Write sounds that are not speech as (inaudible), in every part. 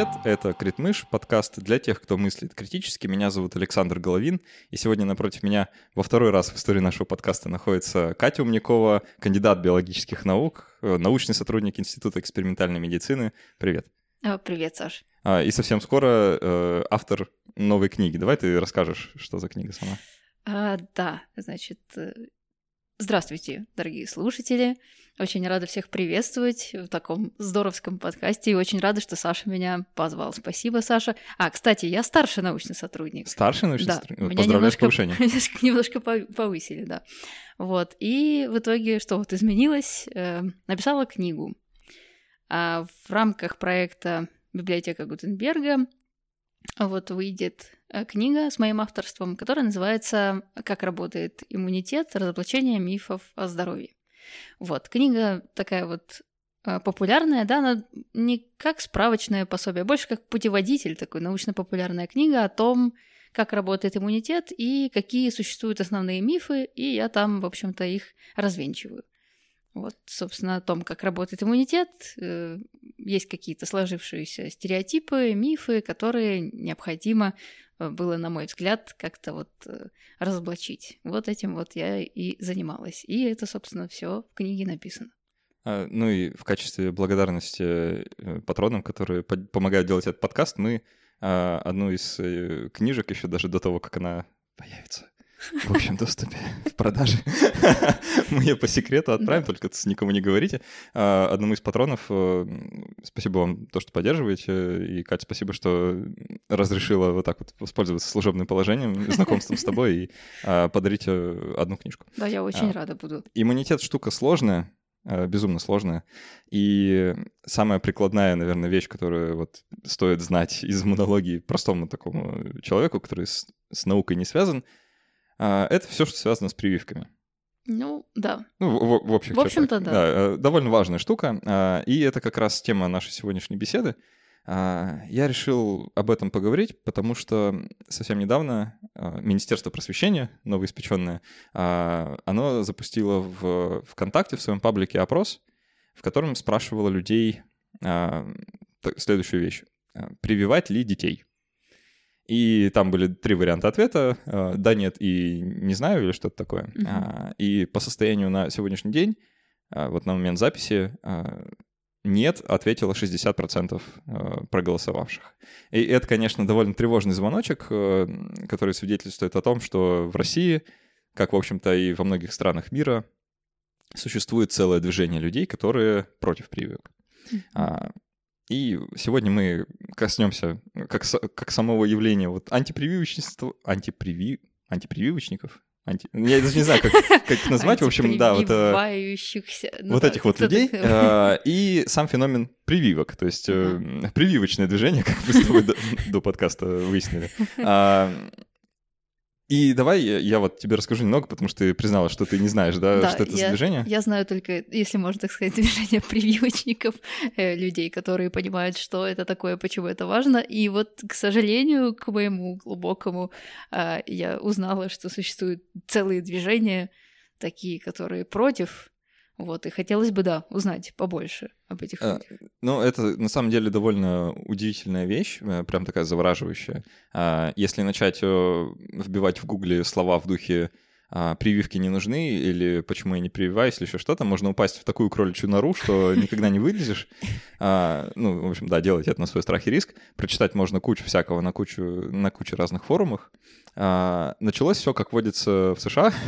привет! Это Критмыш, подкаст для тех, кто мыслит критически. Меня зовут Александр Головин, и сегодня напротив меня во второй раз в истории нашего подкаста находится Катя Умникова, кандидат биологических наук, э, научный сотрудник Института экспериментальной медицины. Привет! Привет, Саш. А, и совсем скоро э, автор новой книги. Давай ты расскажешь, что за книга сама. А, да, значит, э, здравствуйте, дорогие слушатели. Очень рада всех приветствовать в таком здоровском подкасте и очень рада, что Саша меня позвал. Спасибо, Саша. А, кстати, я старший научный сотрудник. Старший научный да, сотрудник? Меня Поздравляю немножко, с повышением. (laughs) немножко повысили, да. Вот. И в итоге что вот изменилось? Э, написала книгу. А в рамках проекта «Библиотека Гутенберга» вот выйдет э, книга с моим авторством, которая называется «Как работает иммунитет. Разоблачение мифов о здоровье». Вот, книга такая вот э, популярная, да, она не как справочное пособие, а больше как путеводитель, такой научно-популярная книга о том, как работает иммунитет и какие существуют основные мифы, и я там, в общем-то, их развенчиваю. Вот, собственно, о том, как работает иммунитет. Э, есть какие-то сложившиеся стереотипы, мифы, которые необходимо э, было, на мой взгляд, как-то вот э, разоблачить. Вот этим вот я и занималась. И это, собственно, все в книге написано. А, ну и в качестве благодарности патронам, которые помогают делать этот подкаст, мы а, одну из книжек еще даже до того, как она появится, (laughs) в общем доступе в продаже. (laughs) Мы ее по секрету отправим, только никому не говорите. А, одному из патронов э, спасибо вам то, что поддерживаете. И, Катя, спасибо, что разрешила вот так вот воспользоваться служебным положением, (laughs) знакомством с тобой и а, подарить э, одну книжку. Да, я очень рада буду. Иммунитет штука сложная, э, безумно сложная. И самая прикладная, наверное, вещь, которую вот стоит знать из иммунологии простому такому человеку, который с, с наукой не связан — а, это все, что связано с прививками. Ну, да. Ну, в, в общих В общем-то, да. да. Э, довольно важная штука. А, и это как раз тема нашей сегодняшней беседы. А, я решил об этом поговорить, потому что совсем недавно Министерство просвещения, новоиспеченное, оно запустило в ВКонтакте, в своем паблике опрос, в котором спрашивало людей следующую вещь. Прививать ли детей? И там были три варианта ответа. Э, да, нет и не знаю или что-то такое. Mm-hmm. И по состоянию на сегодняшний день, э, вот на момент записи, э, нет, ответило 60% проголосовавших. И это, конечно, довольно тревожный звоночек, который свидетельствует о том, что в России, как, в общем-то, и во многих странах мира, существует целое движение людей, которые против прививок. Mm-hmm. И сегодня мы коснемся как, как самого явления вот антипрививочничества, антиприви, антипрививочников, Анти... Я даже не знаю, как, как их назвать. В общем, да, вот, э, ну, вот да, этих вот людей. Э, и сам феномен прививок, то есть э, прививочное движение, (laughs) как мы с тобой до, до подкаста выяснили. А, и давай я, я вот тебе расскажу немного, потому что ты признала, что ты не знаешь, да, да что это я, за движение. Я знаю только, если можно так сказать, (laughs) движение прививочников, э, людей, которые понимают, что это такое, почему это важно. И вот, к сожалению, к моему глубокому, э, я узнала, что существуют целые движения, такие, которые против вот, и хотелось бы, да, узнать побольше об этих а, людях. Ну, это на самом деле довольно удивительная вещь, э, прям такая завораживающая. А, если начать э, вбивать в гугле слова в духе а, прививки не нужны, или почему я не прививаюсь, или еще что-то, можно упасть в такую кроличью нору, что (laughs) никогда не вылезешь. А, ну, в общем, да, делать это на свой страх и риск. Прочитать можно кучу всякого на кучу, на куче разных форумах. А, началось все, как водится в США. (laughs)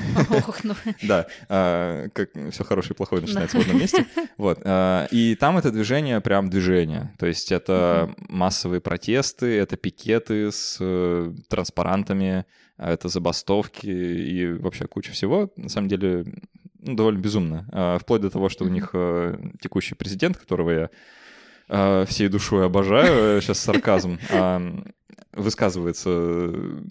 Ну. Да, а, как все хорошее и плохое начинается в одном месте. Вот. А, и там это движение прям движение. То есть это массовые протесты, это пикеты с э, транспарантами, это забастовки и вообще куча всего. На самом деле, ну, довольно безумно. Вплоть до того, что у них э, текущий президент, которого я всей душой обожаю, сейчас сарказм, высказывается,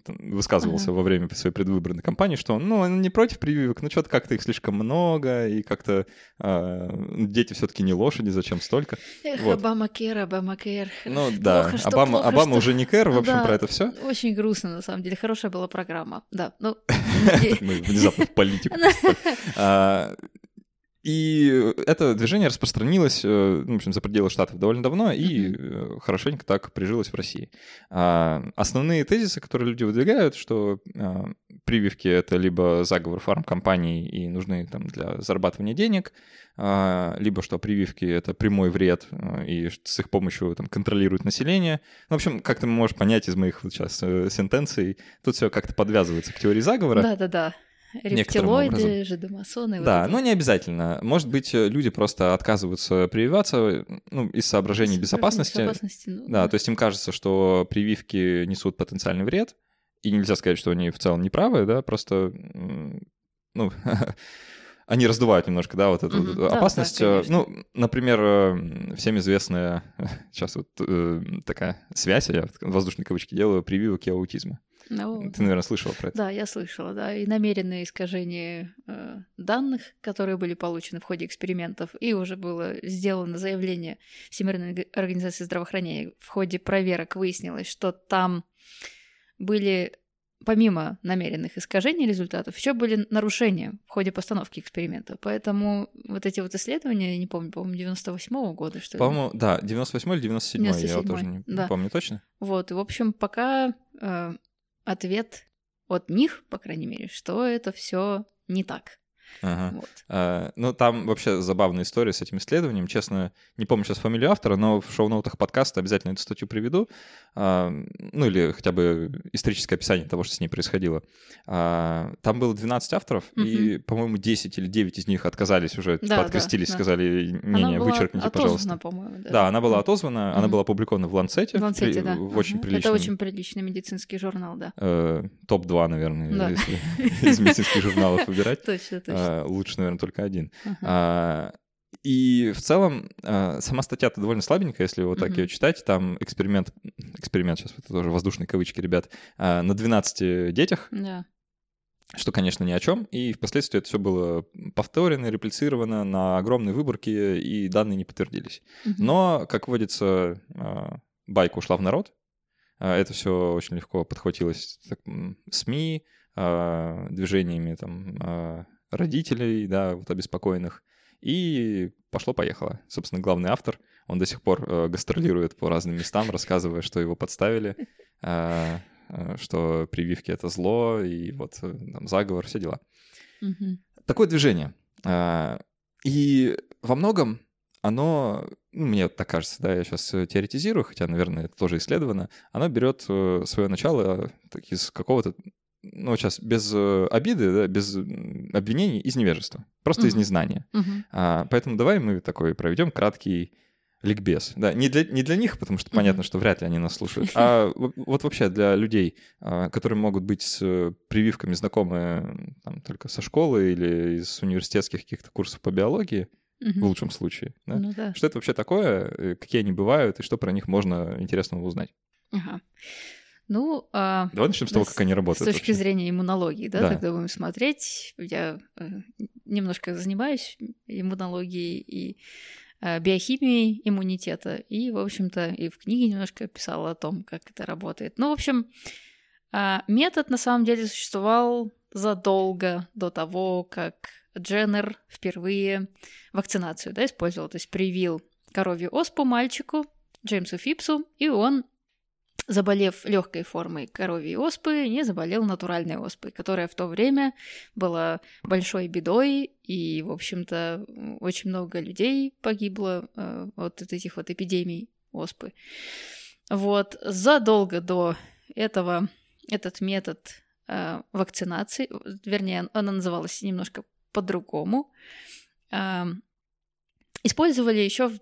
высказывался ага. во время своей предвыборной кампании, что ну, он не против прививок, но что-то как-то их слишком много, и как-то э, дети все-таки не лошади, зачем столько. Эх, вот. Обама Кэр, Обама Кэр. Ну да, плохо, Обама, плохо, Обама что... уже не Кэр, в общем, да, про это все. Очень грустно, на самом деле, хорошая была программа, да. Ну, (laughs) Мы внезапно в политику (laughs) И это движение распространилось, э, ну, в общем, за пределы Штатов довольно давно и mm-hmm. хорошенько так прижилось в России. А, основные тезисы, которые люди выдвигают, что а, прививки — это либо заговор фармкомпаний и нужны там для зарабатывания денег, а, либо что прививки — это прямой вред, и с их помощью там контролируют население. Ну, в общем, как ты можешь понять из моих вот сейчас э, сентенций, тут все как-то подвязывается к теории заговора. Да-да-да. Рептилоиды, жидомасоны. Да, вот но не обязательно. Может быть, э, люди просто отказываются прививаться ну, из соображений безопасности. безопасности ну, да, да, то есть им кажется, что прививки несут потенциальный вред, и нельзя сказать, что они в целом неправы, да, просто, ну, (laughs) они раздувают немножко, да, вот эту mm-hmm. опасность. Да, да, ну, например, э, всем известная (laughs) сейчас вот э, такая связь, я воздушные кавычки делаю, прививок и аутизма. Ну, Ты, наверное, слышала про это. Да, я слышала, да. И намеренное искажение э, данных, которые были получены в ходе экспериментов, и уже было сделано заявление Всемирной организации здравоохранения. В ходе проверок выяснилось, что там были помимо намеренных искажений результатов, еще были нарушения в ходе постановки эксперимента. Поэтому вот эти вот исследования, я не помню, по-моему, 98-го года, что по-моему, ли? да, 98 или 97 97 я тоже не да. помню точно. Вот, и, в общем, пока э, ответ от них, по крайней мере, что это все не так. Ага. Вот. А, ну, там вообще забавная история с этим исследованием. Честно, не помню сейчас фамилию автора, но в шоу-ноутах подкаста обязательно эту статью приведу. А, ну, или хотя бы историческое описание того, что с ней происходило. А, там было 12 авторов, угу. и, по-моему, 10 или 9 из них отказались уже, да, открестились, да, сказали, не-не, вычеркните, пожалуйста. по-моему, да. Да, она была отозвана, угу. она была опубликована в Ланцете. В Ланцете, при, да. В очень угу. приличном... Это очень приличный медицинский журнал, да. Э, топ-2, наверное, да. если (laughs) из медицинских журналов выбирать. Точно, точно. Лучше, наверное, только один. Uh-huh. А, и в целом а, сама статья-то довольно слабенькая, если вот так uh-huh. ее читать. Там эксперимент, эксперимент, сейчас это тоже воздушные кавычки, ребят, а, на 12 детях. Yeah. Что, конечно, ни о чем. И впоследствии это все было повторено, реплицировано на огромной выборке, и данные не подтвердились. Uh-huh. Но, как водится, а, байка ушла в народ. А, это все очень легко подхватилось СМИ, а, движениями там родителей, да, вот обеспокоенных. И пошло-поехало. Собственно, главный автор, он до сих пор э, гастролирует по разным местам, рассказывая, что его подставили, э, э, что прививки — это зло, и вот э, там заговор, все дела. Mm-hmm. Такое движение. Э, и во многом оно, ну, мне так кажется, да, я сейчас э, теоретизирую, хотя, наверное, это тоже исследовано, оно берет э, свое начало так, из какого-то ну, сейчас без э, обиды, да, без обвинений, из невежества. Просто угу. из незнания. Угу. А, поэтому давай мы такой проведем краткий ликбез. Да, не для, не для них, потому что понятно, что вряд ли они нас слушают, (laughs) а вот вообще для людей, а, которые могут быть с прививками знакомы там, только со школы или из университетских каких-то курсов по биологии, в лучшем случае. Да? Ну, да. Что это вообще такое, э, какие они бывают и что про них можно интересного узнать? Ага. Ну, а, давай начнем с того, как они работают. С точки вообще. зрения иммунологии, да, да, тогда будем смотреть. Я э, немножко занимаюсь иммунологией и э, биохимией иммунитета, и, в общем-то, и в книге немножко писала о том, как это работает. Ну, в общем, э, метод на самом деле существовал задолго до того, как Дженнер впервые вакцинацию да, использовал, то есть привил коровью оспу мальчику Джеймсу Фипсу, и он заболев легкой формой коровьей оспы, не заболел натуральной оспой, которая в то время была большой бедой, и, в общем-то, очень много людей погибло э, от этих вот эпидемий оспы. Вот, задолго до этого этот метод э, вакцинации, вернее, она называлась немножко по-другому, э, использовали еще в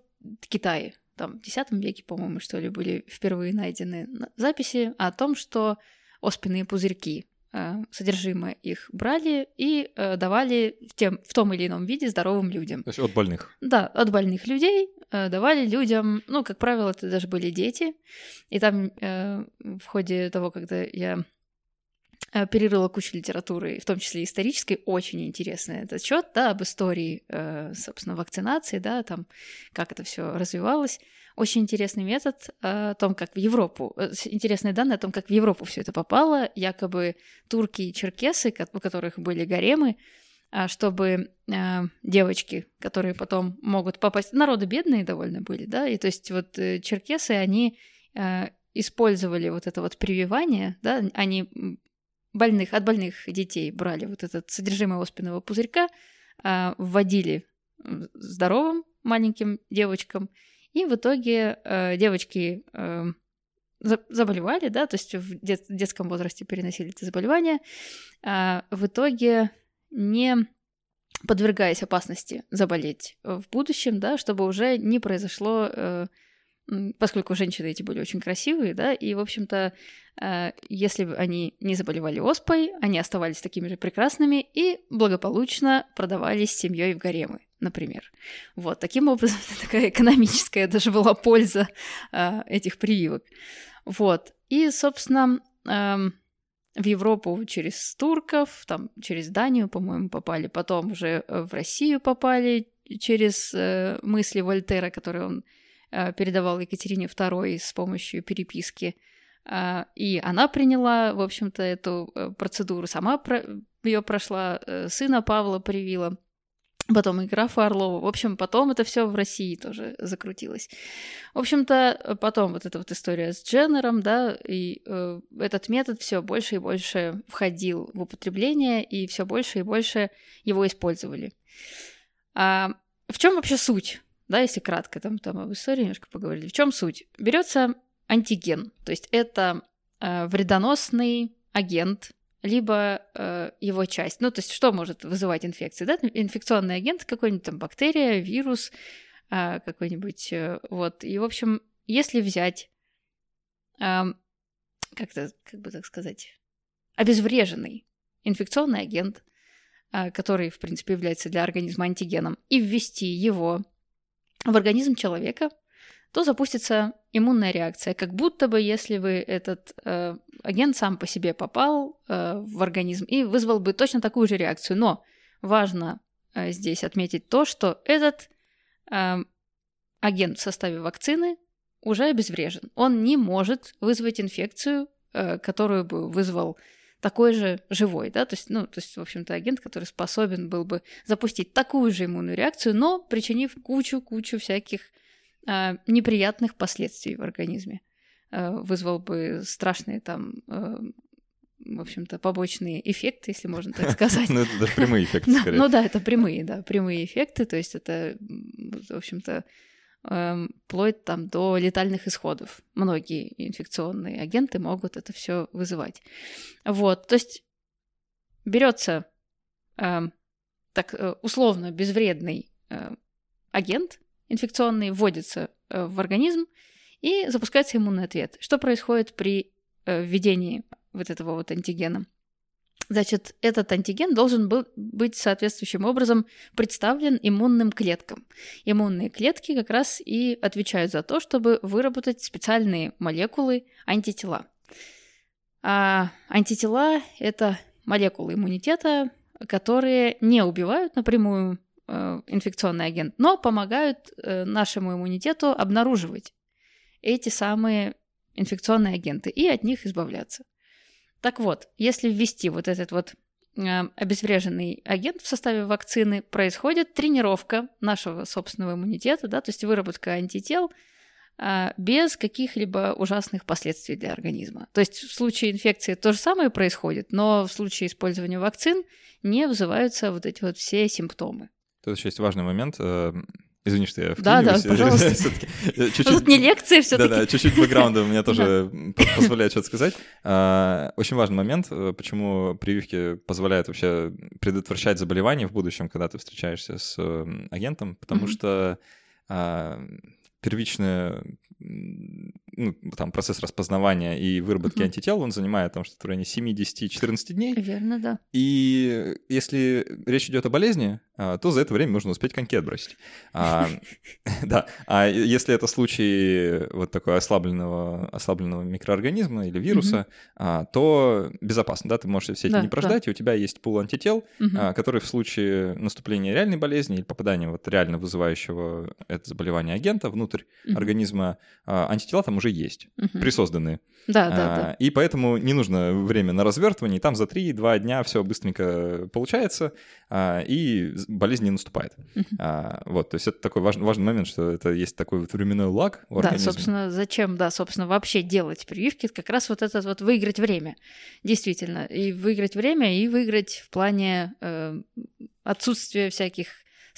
Китае там, в X веке, по-моему, что ли, были впервые найдены записи о том, что оспенные пузырьки, э, содержимое их брали и э, давали в, тем, в том или ином виде здоровым людям. То есть от больных? Да, от больных людей э, давали людям, ну, как правило, это даже были дети. И там в ходе того, когда я перерыла кучу литературы, в том числе исторической, очень интересный этот отчет, да, об истории, э, собственно, вакцинации, да, там, как это все развивалось. Очень интересный метод э, о том, как в Европу, интересные данные о том, как в Европу все это попало. Якобы турки и черкесы, у которых были гаремы, чтобы э, девочки, которые потом могут попасть... Народы бедные довольно были, да, и то есть вот э, черкесы, они э, использовали вот это вот прививание, да, они больных, от больных детей брали вот этот содержимое оспенного пузырька, э, вводили здоровым маленьким девочкам, и в итоге э, девочки э, заболевали, да, то есть в дет- детском возрасте переносили это заболевание, а в итоге не подвергаясь опасности заболеть в будущем, да, чтобы уже не произошло, э, поскольку женщины эти были очень красивые, да, и, в общем-то, э, если бы они не заболевали оспой, они оставались такими же прекрасными и благополучно продавались семьей в гаремы например. Вот, таким образом, (laughs) такая экономическая даже была польза э, этих прививок. Вот, и, собственно, эм, в Европу через турков, там через Данию, по-моему, попали, потом уже э, в Россию попали через э, мысли Вольтера, которые он передавал Екатерине II с помощью переписки. Э, и она приняла, в общем-то, эту э, процедуру, сама ее прошла, э, сына Павла привила потом и графа Орлова. В общем, потом это все в России тоже закрутилось. В общем-то, потом вот эта вот история с Дженнером, да, и э, этот метод все больше и больше входил в употребление, и все больше и больше его использовали. А в чем вообще суть? Да, если кратко там, там об истории немножко поговорили. В чем суть? Берется антиген, то есть это э, вредоносный агент, либо э, его часть. Ну, то есть что может вызывать инфекции? Да? Инфекционный агент, какой-нибудь там бактерия, вирус, э, какой-нибудь, э, вот. И, в общем, если взять, э, как-то, как бы так сказать, обезвреженный инфекционный агент, э, который, в принципе, является для организма антигеном, и ввести его в организм человека, то запустится иммунная реакция, как будто бы если бы этот э, агент сам по себе попал э, в организм и вызвал бы точно такую же реакцию. Но важно э, здесь отметить то, что этот э, агент в составе вакцины уже обезврежен. Он не может вызвать инфекцию, э, которую бы вызвал такой же живой, да, то есть, ну, то есть, в общем-то, агент, который способен был бы запустить такую же иммунную реакцию, но причинив кучу-кучу всяких э, неприятных последствий в организме. Э, вызвал бы страшные там, э, в общем-то, побочные эффекты, если можно так сказать. (laughs) Ну, это даже прямые эффекты, (laughs) скорее. Ну да, это прямые, да, прямые эффекты, то есть это, в общем-то, вплоть там до летальных исходов. Многие инфекционные агенты могут это все вызывать. Вот, то есть берется эм, так э, условно безвредный агент, инфекционный вводится э, в организм, и запускается иммунный ответ. Что происходит при э, введении вот этого вот антигена? Значит, этот антиген должен был быть соответствующим образом представлен иммунным клеткам. Иммунные клетки как раз и отвечают за то, чтобы выработать специальные молекулы антитела. А антитела — это молекулы иммунитета, которые не убивают напрямую Э, инфекционный агент, но помогают э, нашему иммунитету обнаруживать эти самые инфекционные агенты и от них избавляться. Так вот, если ввести вот этот вот э, обезвреженный агент в составе вакцины, происходит тренировка нашего собственного иммунитета, да, то есть выработка антител без каких-либо ужасных последствий для организма. То есть в случае инфекции то же самое происходит, но в случае использования вакцин не вызываются вот эти вот все симптомы. Тут еще есть важный момент. Извини, что я Да, да, пожалуйста. (laughs) Чуть-чуть... Тут не лекция все таки Да-да, чуть-чуть бэкграунда у меня (laughs) тоже позволяет что-то сказать. А, очень важный момент, э, почему прививки позволяют вообще предотвращать заболевания в будущем, когда ты встречаешься с агентом, потому что а, первичная ну, там, процесс распознавания и выработки uh-huh. антител, он занимает там что-то в районе 7-10-14 дней. Верно, да. И если речь идет о болезни, а, то за это время нужно успеть коньки отбросить. А, (laughs) да, а если это случай вот такой ослабленного, ослабленного микроорганизма или вируса, а, то безопасно, да, ты можешь все эти не прождать, и у тебя есть пул антител, который в случае наступления реальной болезни или попадания вот реально вызывающего это заболевание агента внутрь организма, антитела там уже есть, присозданные. Да, да, да. И поэтому не нужно время на развертывание, там за 3-2 дня все быстренько получается, а, и болезнь не наступает. А, вот, то есть это такой важный, важный момент, что это есть такой вот временной лаг в Да, собственно, зачем, да, собственно, вообще делать прививки, это как раз вот этот вот выиграть время, действительно, и выиграть время, и выиграть в плане э, отсутствия всяких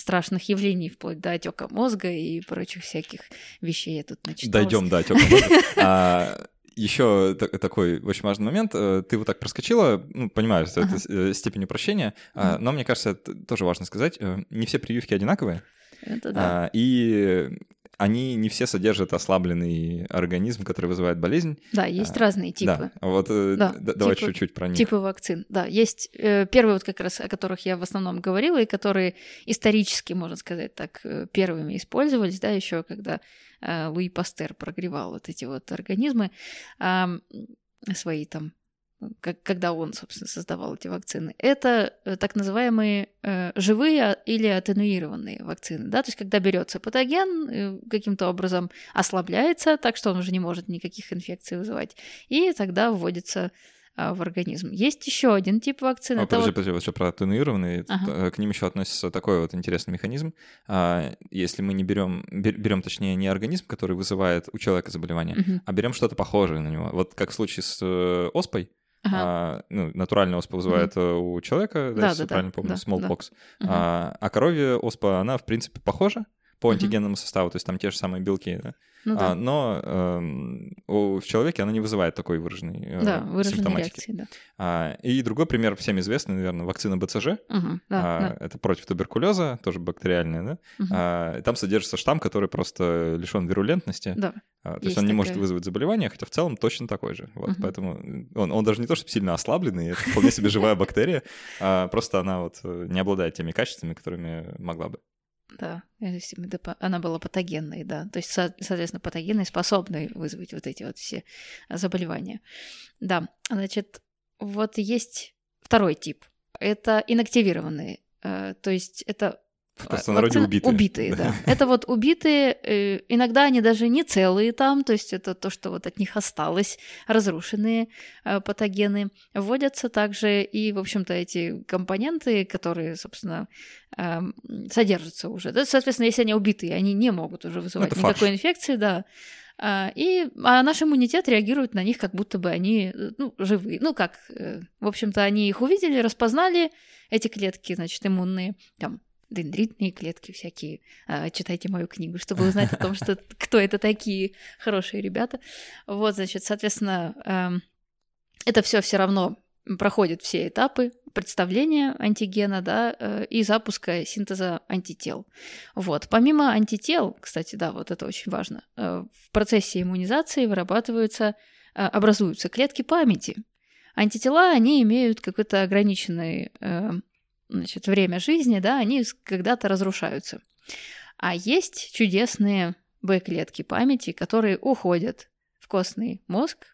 страшных явлений, вплоть до отека мозга и прочих всяких вещей я тут начиталась. Дойдем до отека мозга. (laughs) А, еще такой очень важный момент. Э, ты вот так проскочила, ну, понимаю, что это э, степень упрощения, а, но мне кажется, это тоже важно сказать. Э, не все прививки одинаковые. Это да. А, и они не все содержат ослабленный организм, который вызывает болезнь. Да, есть а, разные типы. Да, вот да, давай типы, чуть-чуть про них. Типы вакцин, да. Есть э, первые вот как раз, о которых я в основном говорила, и которые исторически, можно сказать так, первыми использовались, да, еще когда э, Луи Пастер прогревал вот эти вот организмы, э, свои там как, когда он, собственно, создавал эти вакцины, это э, так называемые э, живые или атенуированные вакцины. Да? То есть, когда берется патоген, э, каким-то образом ослабляется, так что он уже не может никаких инфекций вызывать, и тогда вводится а, в организм. Есть еще один тип вакцины. О, подожди, вот... подожди, вот еще про атенуированные. Ага. К ним еще относится такой вот интересный механизм. А, если мы не берем, берем, точнее, не организм, который вызывает у человека заболевание, угу. а берем что-то похожее на него. Вот как в случае с оспой, Ага. А, ну, натуральная оспа вызывает угу. у человека, да, да, если да, правильно помню, да, smallpox. Да. А, а коровья оспа, она, в принципе, похожа по антигенному составу, то есть там те же самые белки, да? Ну, да. А, но э, у, в человеке она не вызывает такой выраженной э, да, симптоматики. Реакции, да. А, и другой пример, всем известный, наверное, вакцина БЦЖ. Угу, да, а, да. Это против туберкулеза, тоже бактериальная, да? Угу. А, там содержится штамм, который просто лишен вирулентности. Да. А, то есть, есть он не такая. может вызвать заболевание, хотя в целом точно такой же. Вот, угу. Поэтому он, он даже не то, чтобы сильно ослабленный, это вполне себе живая бактерия, а просто она вот э, не обладает теми качествами, которыми могла бы. Да, она была патогенной, да. То есть, соответственно, патогенной, способной вызвать вот эти вот все заболевания. Да, значит, вот есть второй тип. Это инактивированные. Э, то есть это в простонародье убитые. Убитые, да. (laughs) Это вот убитые, э, иногда они даже не целые там, то есть это то, что вот от них осталось, разрушенные э, патогены. Вводятся также и, в общем-то, эти компоненты, которые, собственно, эм, содержатся уже. Соответственно, если они убитые, они не могут уже вызывать никакой фарш. инфекции, да. А, и а наш иммунитет реагирует на них, как будто бы они ну, живые. Ну, как, в общем-то, они их увидели, распознали, эти клетки, значит, иммунные, там, дендритные клетки всякие. А, читайте мою книгу, чтобы узнать о том, (laughs) что кто это такие хорошие ребята. Вот, значит, соответственно, эм, это все все равно проходит все этапы представления антигена, да, э, и запуска синтеза антител. Вот. Помимо антител, кстати, да, вот это очень важно, э, в процессе иммунизации вырабатываются, э, образуются клетки памяти. Антитела, они имеют какой-то ограниченный значит, время жизни, да, они когда-то разрушаются. А есть чудесные Б-клетки памяти, которые уходят в костный мозг,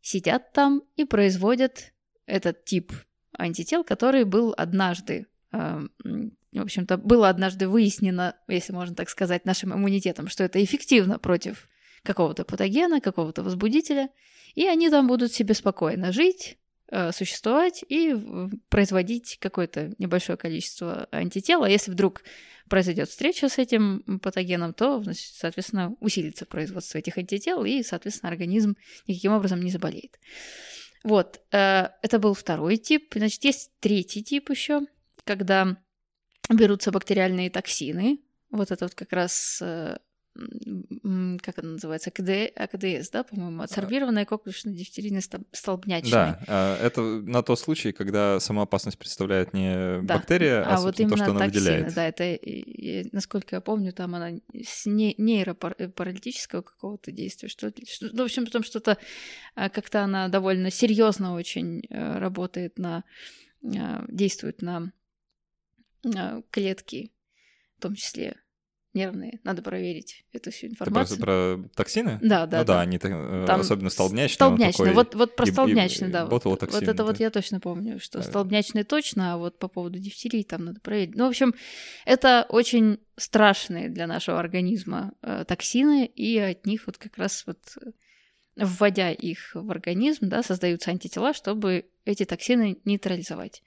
сидят там и производят этот тип антител, который был однажды, э, в общем-то, было однажды выяснено, если можно так сказать, нашим иммунитетом, что это эффективно против какого-то патогена, какого-то возбудителя, и они там будут себе спокойно жить, существовать и производить какое-то небольшое количество антител. А если вдруг произойдет встреча с этим патогеном, то, значит, соответственно, усилится производство этих антител, и, соответственно, организм никаким образом не заболеет. Вот, э, это был второй тип. Значит, есть третий тип еще, когда берутся бактериальные токсины. Вот это вот как раз э, как это называется, АКД, АКДС, да, по-моему, адсорбированная коклюшно-дифтерийная столбнячная. Да, а, это на тот случай, когда сама опасность представляет не да. бактерия, а, а вот именно то, что она токсины, выделяет. Да, это, насколько я помню, там она с нейропаралитического какого-то действия, что, что ну, в общем, потом что-то, а, как-то она довольно серьезно очень э, работает на, действует на клетки, в том числе нервные. Надо проверить эту всю информацию. Ты про, про токсины? Да, да. Ну да, да они э, Там особенно столбнячные. Столбнячные, вот, вот про столбнячные, да. Вот, вот это да? вот я точно помню, что да. столбнячные точно, а вот по поводу дифтерии там надо проверить. Ну, в общем, это очень страшные для нашего организма э, токсины, и от них вот как раз вот вводя их в организм, да, создаются антитела, чтобы эти токсины нейтрализовать.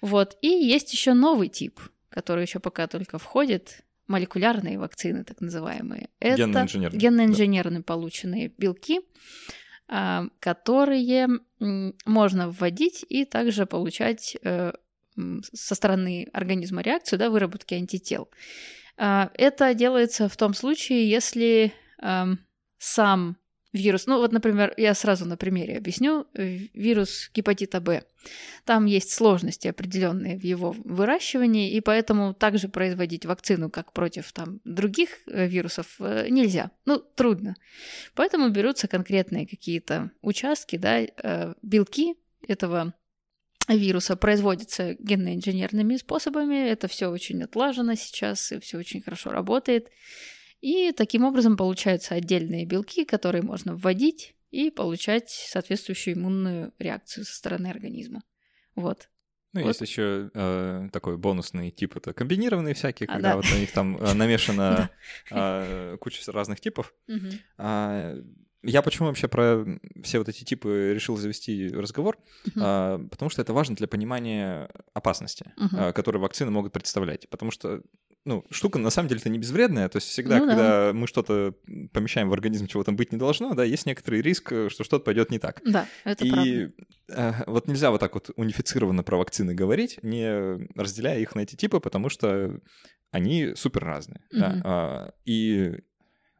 Вот. И есть еще новый тип, который еще пока только входит, молекулярные вакцины, так называемые. Это Генно-инженерные. генно-инженерные полученные белки, а, которые можно вводить и также получать э, со стороны организма реакцию, да, выработки антител. А, это делается в том случае, если сам вирус. Ну вот, например, я сразу на примере объясню. Э, вирус гепатита Б. Там есть сложности определенные в его выращивании, и поэтому также производить вакцину, как против там, других э, вирусов, э, нельзя. Ну, трудно. Поэтому берутся конкретные какие-то участки, да, белки этого вируса производятся генно-инженерными способами. Это все очень отлажено сейчас, и все очень хорошо работает. И таким образом получаются отдельные белки, которые можно вводить и получать соответствующую иммунную реакцию со стороны организма. Вот. Ну, вот. есть еще э, такой бонусный тип, это комбинированные всякие, А, когда да. вот у них там э, (laughs) намешано э, куча разных типов. А, Я почему вообще про все вот эти типы решил завести разговор? А, Потому что это важно для понимания опасности, Мгм. а, которые вакцины могут представлять. Потому что ну, штука на самом деле-то не безвредная. То есть всегда, Ну да. когда мы что-то помещаем в организм, чего там быть не должно, да, есть некоторый риск, э, что что-то пойдет не так. Да, это правда. И э, вот нельзя вот так вот унифицированно про вакцины говорить, не разделяя их на эти типы, потому что они супер разные. да. Мгм. А, И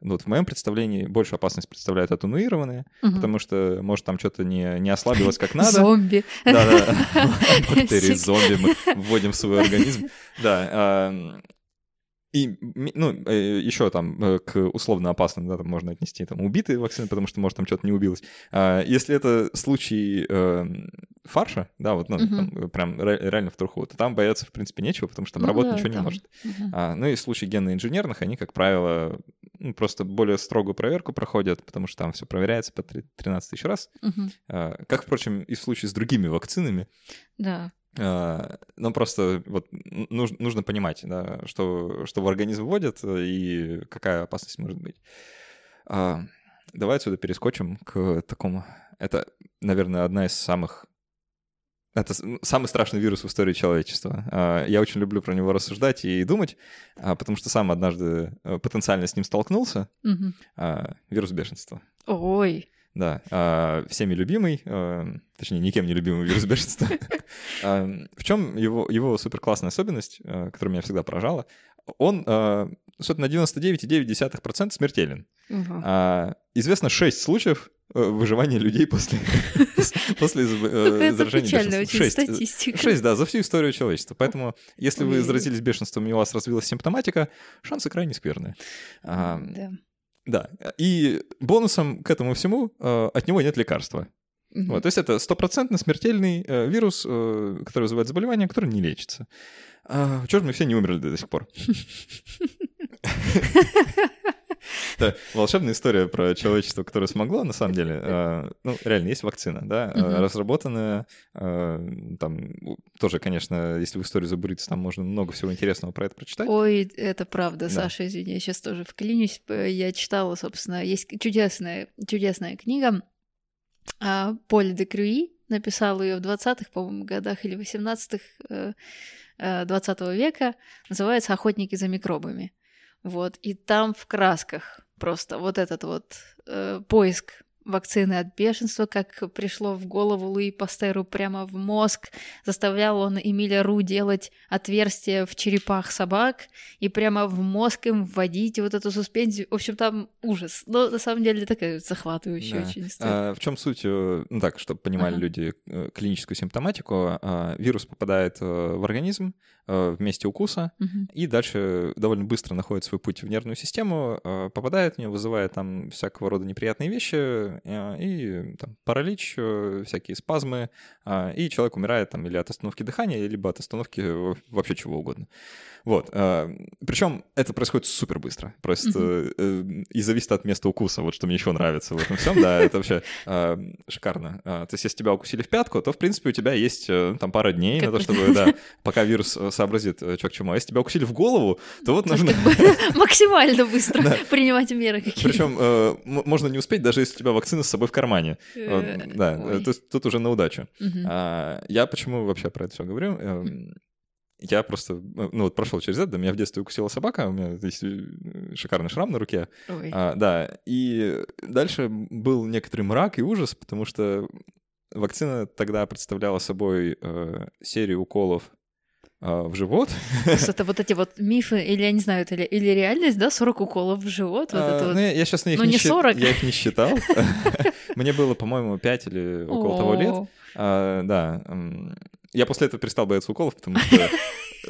ну, вот в моем представлении большую опасность представляют атенуированные, Мгм. потому что, может, там что-то не, не ослабилось как надо. Зомби. Да-да. (laughs) Бактерии зомби мы вводим в свой организм. Да. И, ну, еще там э, к условно опасным, да, там можно отнести там убитые вакцины, потому что, может, там что-то не убилось. А, Если это случай э, фарша, да, вот, ну, Мгм. там, прям ре- реально в труху, то там бояться, в принципе, нечего, потому что там Ну работать да, ничего не там. может. Мгм. А, ну и в случае генно-инженерных, они, как правило, ну, просто более строгую проверку проходят, потому что там все проверяется по три- 13 тысяч раз. Мгм. А, Как, впрочем, и в случае с другими вакцинами. Да. А, Ну, просто вот нужно, нужно понимать, да, что, что в организм вводят э, и какая опасность может быть. А, Давай отсюда перескочим к такому... Это, наверное, одна из самых... Это самый страшный вирус в истории человечества. А, Я очень люблю про него рассуждать и думать, потому что сам однажды э, потенциально с ним столкнулся. А, Вирус бешенства. Ой. Да, а, всеми любимый, а, точнее, никем не любимый вирус бешенства. (laughs) А, В чем его, его супер классная особенность, которая меня всегда поражала? Он, собственно, на 99,9% смертелен. Известно 6 случаев э, выживания людей после, (laughs) после э, заражения печальная бешенством. очень Шесть. э, статистика. Шесть, да, за всю историю человечества. Поэтому, если вы заразились бешенством и у вас развилась симптоматика, шансы крайне скверные. Да. Да, и бонусом к этому всему э, от него нет лекарства. Мгм. Вот, то есть это стопроцентно смертельный э, вирус, э, который вызывает заболевание, которое не лечится. А, ж мы все не умерли до сих пор? (laughs) (laughs) Это волшебная история про человечество, которое смогло, на самом деле. Э, Ну, реально, есть вакцина, да, э, Мгм. разработанная, э, там, тоже, конечно, если в историю забуриться, там можно много всего интересного про это прочитать. Ой, это правда, Да. Саша, извини, я сейчас тоже вклинюсь. П- Я читала, собственно, есть чудесная, чудесная книга а, Поль де Крюи, написал ее в 20-х, по-моему, годах или 18-х э, э, 20 века, называется «Охотники за микробами». Вот, и там в красках просто вот этот вот э, поиск вакцины от бешенства, как пришло в голову Луи Пастеру прямо в мозг, заставлял он Эмиля Ру делать отверстия в черепах собак и прямо в мозг им вводить вот эту суспензию. В общем, там ужас. Но на самом деле такая захватывающая Да. очень история. А, в чем суть, э, ну так, чтобы понимали Ага. люди э, клиническую симптоматику, а, вирус попадает э, в организм в месте укуса, Мгм. и дальше довольно быстро находит свой путь в нервную систему, э, попадает в нее, вызывает там всякого рода неприятные вещи, э, и там паралич, э, всякие спазмы, и человек умирает там или от остановки дыхания, либо от остановки э, вообще чего угодно. Вот. Причем это происходит супер быстро. Просто э, и зависит от места укуса. Вот что мне еще нравится в этом всем. Да, это вообще э, шикарно. То есть, если тебя укусили в пятку, то, в принципе, у тебя есть э, там пара дней на то, чтобы, да, пока вирус э, сообразит, что к чему. А если тебя укусили в голову, то вот нужно... (laughs) Максимально быстро принимать меры какие-то. Причем можно не успеть, даже если у тебя вакцина с собой в кармане. Да, тут уже на удачу. А, я почему вообще про это все говорю? Эм, я просто, ну вот прошел через это, меня в детстве укусила собака, у меня есть э, шикарный шрам на руке. А, да, и дальше был некоторый мрак и ужас, потому что вакцина тогда представляла собой э, серию уколов э, в живот. Это вот эти вот мифы, или я не знаю, это или, или реальность, да, 40 уколов в живот? Вот а, это ну, я, я сейчас на них ну, не 40. я их не считал. (laughs) Мне было, по-моему, 5 или около того лет. А, да, я после этого перестал бояться уколов, потому что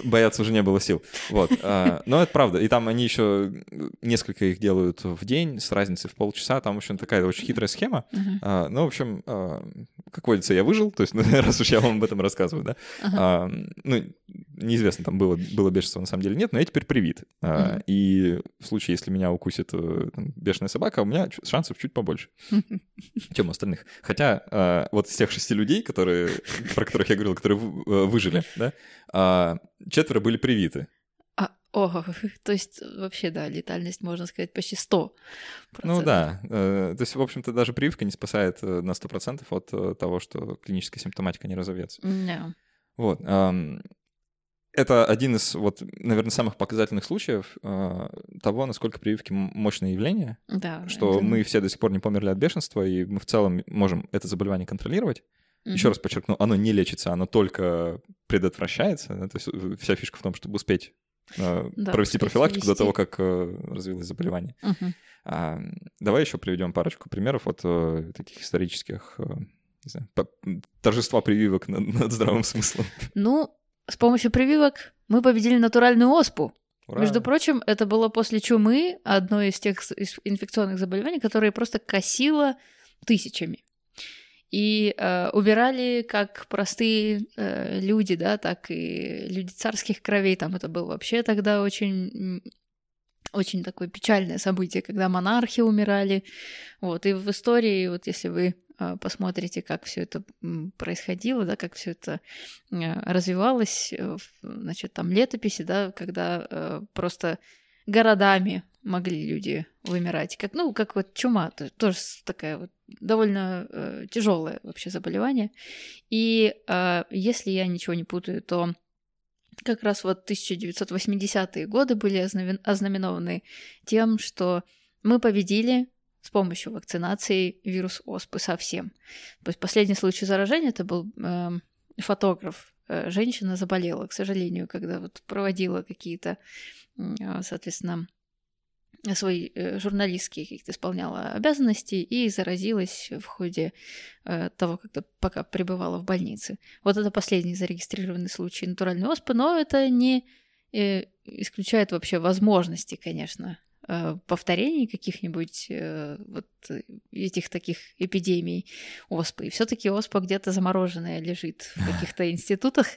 бояться уже не было сил. Вот. А, но это правда. И там они еще несколько их делают в день с разницей в полчаса. Там, в общем, такая очень хитрая схема. Uh-huh. Ну, в общем, а, как водится, я выжил. То есть, ну, (laughs) раз уж я вам об этом рассказываю, да. Uh-huh. Ну, неизвестно, там было, было бешенство на самом деле нет, но я теперь привит. Uh-huh. И в случае, если меня укусит э, бешеная собака, у меня шансов чуть побольше, (laughs) чем у остальных. Хотя вот из тех шести людей, которые, про которых я говорил, которые э, выжили, да, четверо были привиты. А, о, (laughs) то есть вообще, да, летальность, можно сказать, почти 100%. Ну да, э, то есть, в общем-то, даже прививка не спасает э, на 100% от э, того, что клиническая симптоматика не разовьется. Yeah. Вот. Это один из, вот, наверное, самых показательных случаев того, насколько прививки мощное явление, да, что мы все до сих пор не померли от бешенства, и мы в целом можем это заболевание контролировать. Mm-hmm. Еще раз подчеркну, оно не лечится, оно только предотвращается. То есть э, вся фишка в том, чтобы успеть э, да, провести профилактику вести. до того, как э, развилось заболевание. Uh-huh. А, давай еще приведем парочку примеров от э, таких исторических, э, не знаю, торжества прививок над, над здравым смыслом. Ну, с помощью прививок мы победили натуральную оспу. Ура. Между прочим, это было после чумы, одно из тех инфекционных заболеваний, которые просто косило тысячами и э, убирали как простые э, люди, да, так и люди царских кровей. Там это было вообще тогда очень очень такое печальное событие, когда монархи умирали. Вот, и в истории, вот если вы посмотрите, как все это происходило, да, как все это э, развивалось, э, значит, там летописи, да, когда просто городами могли люди вымирать. Как, ну, как вот чума, тоже такая вот довольно э, тяжелое вообще заболевание. И э, если я ничего не путаю, то как раз вот 1980-е годы были ознаменованы тем, что мы победили с помощью вакцинации вирус оспы совсем. То есть последний случай заражения это был э, фотограф. Э, женщина заболела, к сожалению, когда вот проводила какие-то, э, соответственно, свои э, журналистские какие-то исполняла обязанности и заразилась в ходе э, того, когда пока пребывала в больнице. Вот это последний зарегистрированный случай натуральной оспы, но это не э, исключает вообще возможности, конечно, повторений каких-нибудь э, вот этих таких эпидемий оспы. И все-таки оспа где-то замороженная лежит в (laughs) каких-то институтах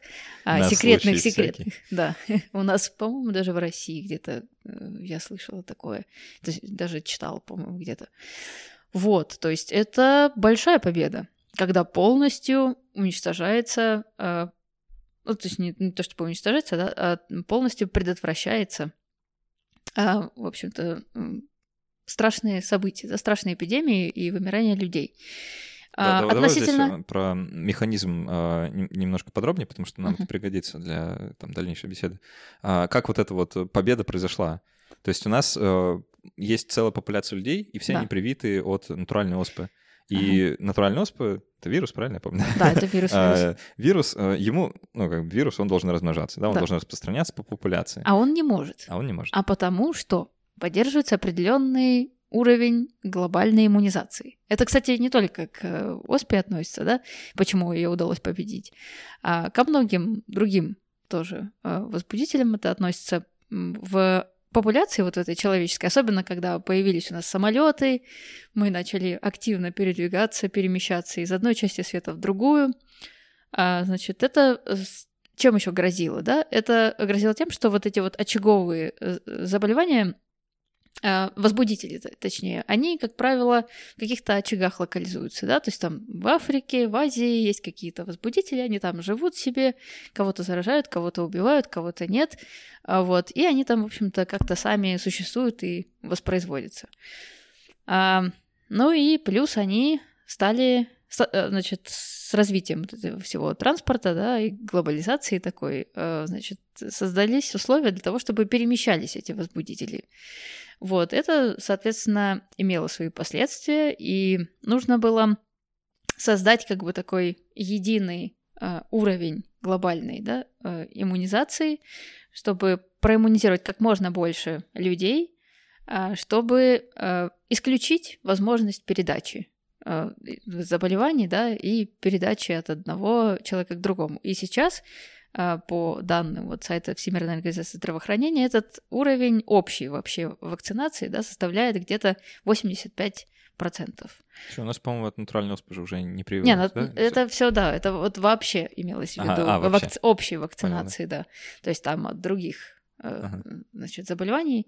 а, секретных, секретных. Да, (laughs) у нас, по-моему, даже в России где-то э, я слышала такое, даже читала, по-моему, где-то. Вот, то есть это большая победа, когда полностью уничтожается, ну, то есть не, не то, чтобы уничтожается, да, а полностью предотвращается в общем-то, страшные события, да, страшные эпидемии и вымирание людей. Да, а, относительно... Давай здесь про механизм а, немножко подробнее, потому что нам uh-huh. это пригодится для там, дальнейшей беседы. А, как вот эта вот победа произошла? То есть у нас а, есть целая популяция людей, и все да. они привиты от натуральной оспы. И ага. натуральный оспа — это вирус, правильно я помню? Да, это вирус. (laughs) вирус. вирус, э, ему, ну, как вирус, он должен размножаться, да, он да. должен распространяться по популяции. А он не может. А он не может. А потому что поддерживается определенный уровень глобальной иммунизации. Это, кстати, не только к э, оспе относится, да, почему ее удалось победить, а ко многим другим тоже э, возбудителям это относится в популяции вот этой человеческой, особенно когда появились у нас самолеты, мы начали активно передвигаться, перемещаться из одной части света в другую, а, значит, это чем еще грозило, да? Это грозило тем, что вот эти вот очаговые э, заболевания э, возбудители, точнее, они, как правило, в каких-то очагах локализуются, да, то есть там в Африке, в Азии есть какие-то возбудители, они там живут себе, кого-то заражают, кого-то убивают, кого-то нет, а вот, и они там, в общем-то, как-то сами существуют и воспроизводятся. А, ну и плюс они стали, э, значит, с развитием всего транспорта, да, и глобализации такой, э, значит, создались условия для того, чтобы перемещались эти возбудители. Вот, это, соответственно, имело свои последствия, и нужно было создать как бы такой единый э, уровень глобальной да, э, иммунизации, чтобы проиммунизировать как можно больше людей, э, чтобы э, исключить возможность передачи э, заболеваний да, и передачи от одного человека к другому. И сейчас по данным вот сайта Всемирной организации здравоохранения, этот уровень общий вообще вакцинации да, составляет где-то 85 процентов. Что, у нас, по-моему, от натурального оспы уже не прививают, Не, ну, да? это все, да, это вот вообще имелось в виду ага, а, вак... общей вакцинации, Понятно. да. То есть там от других ага. значит, заболеваний.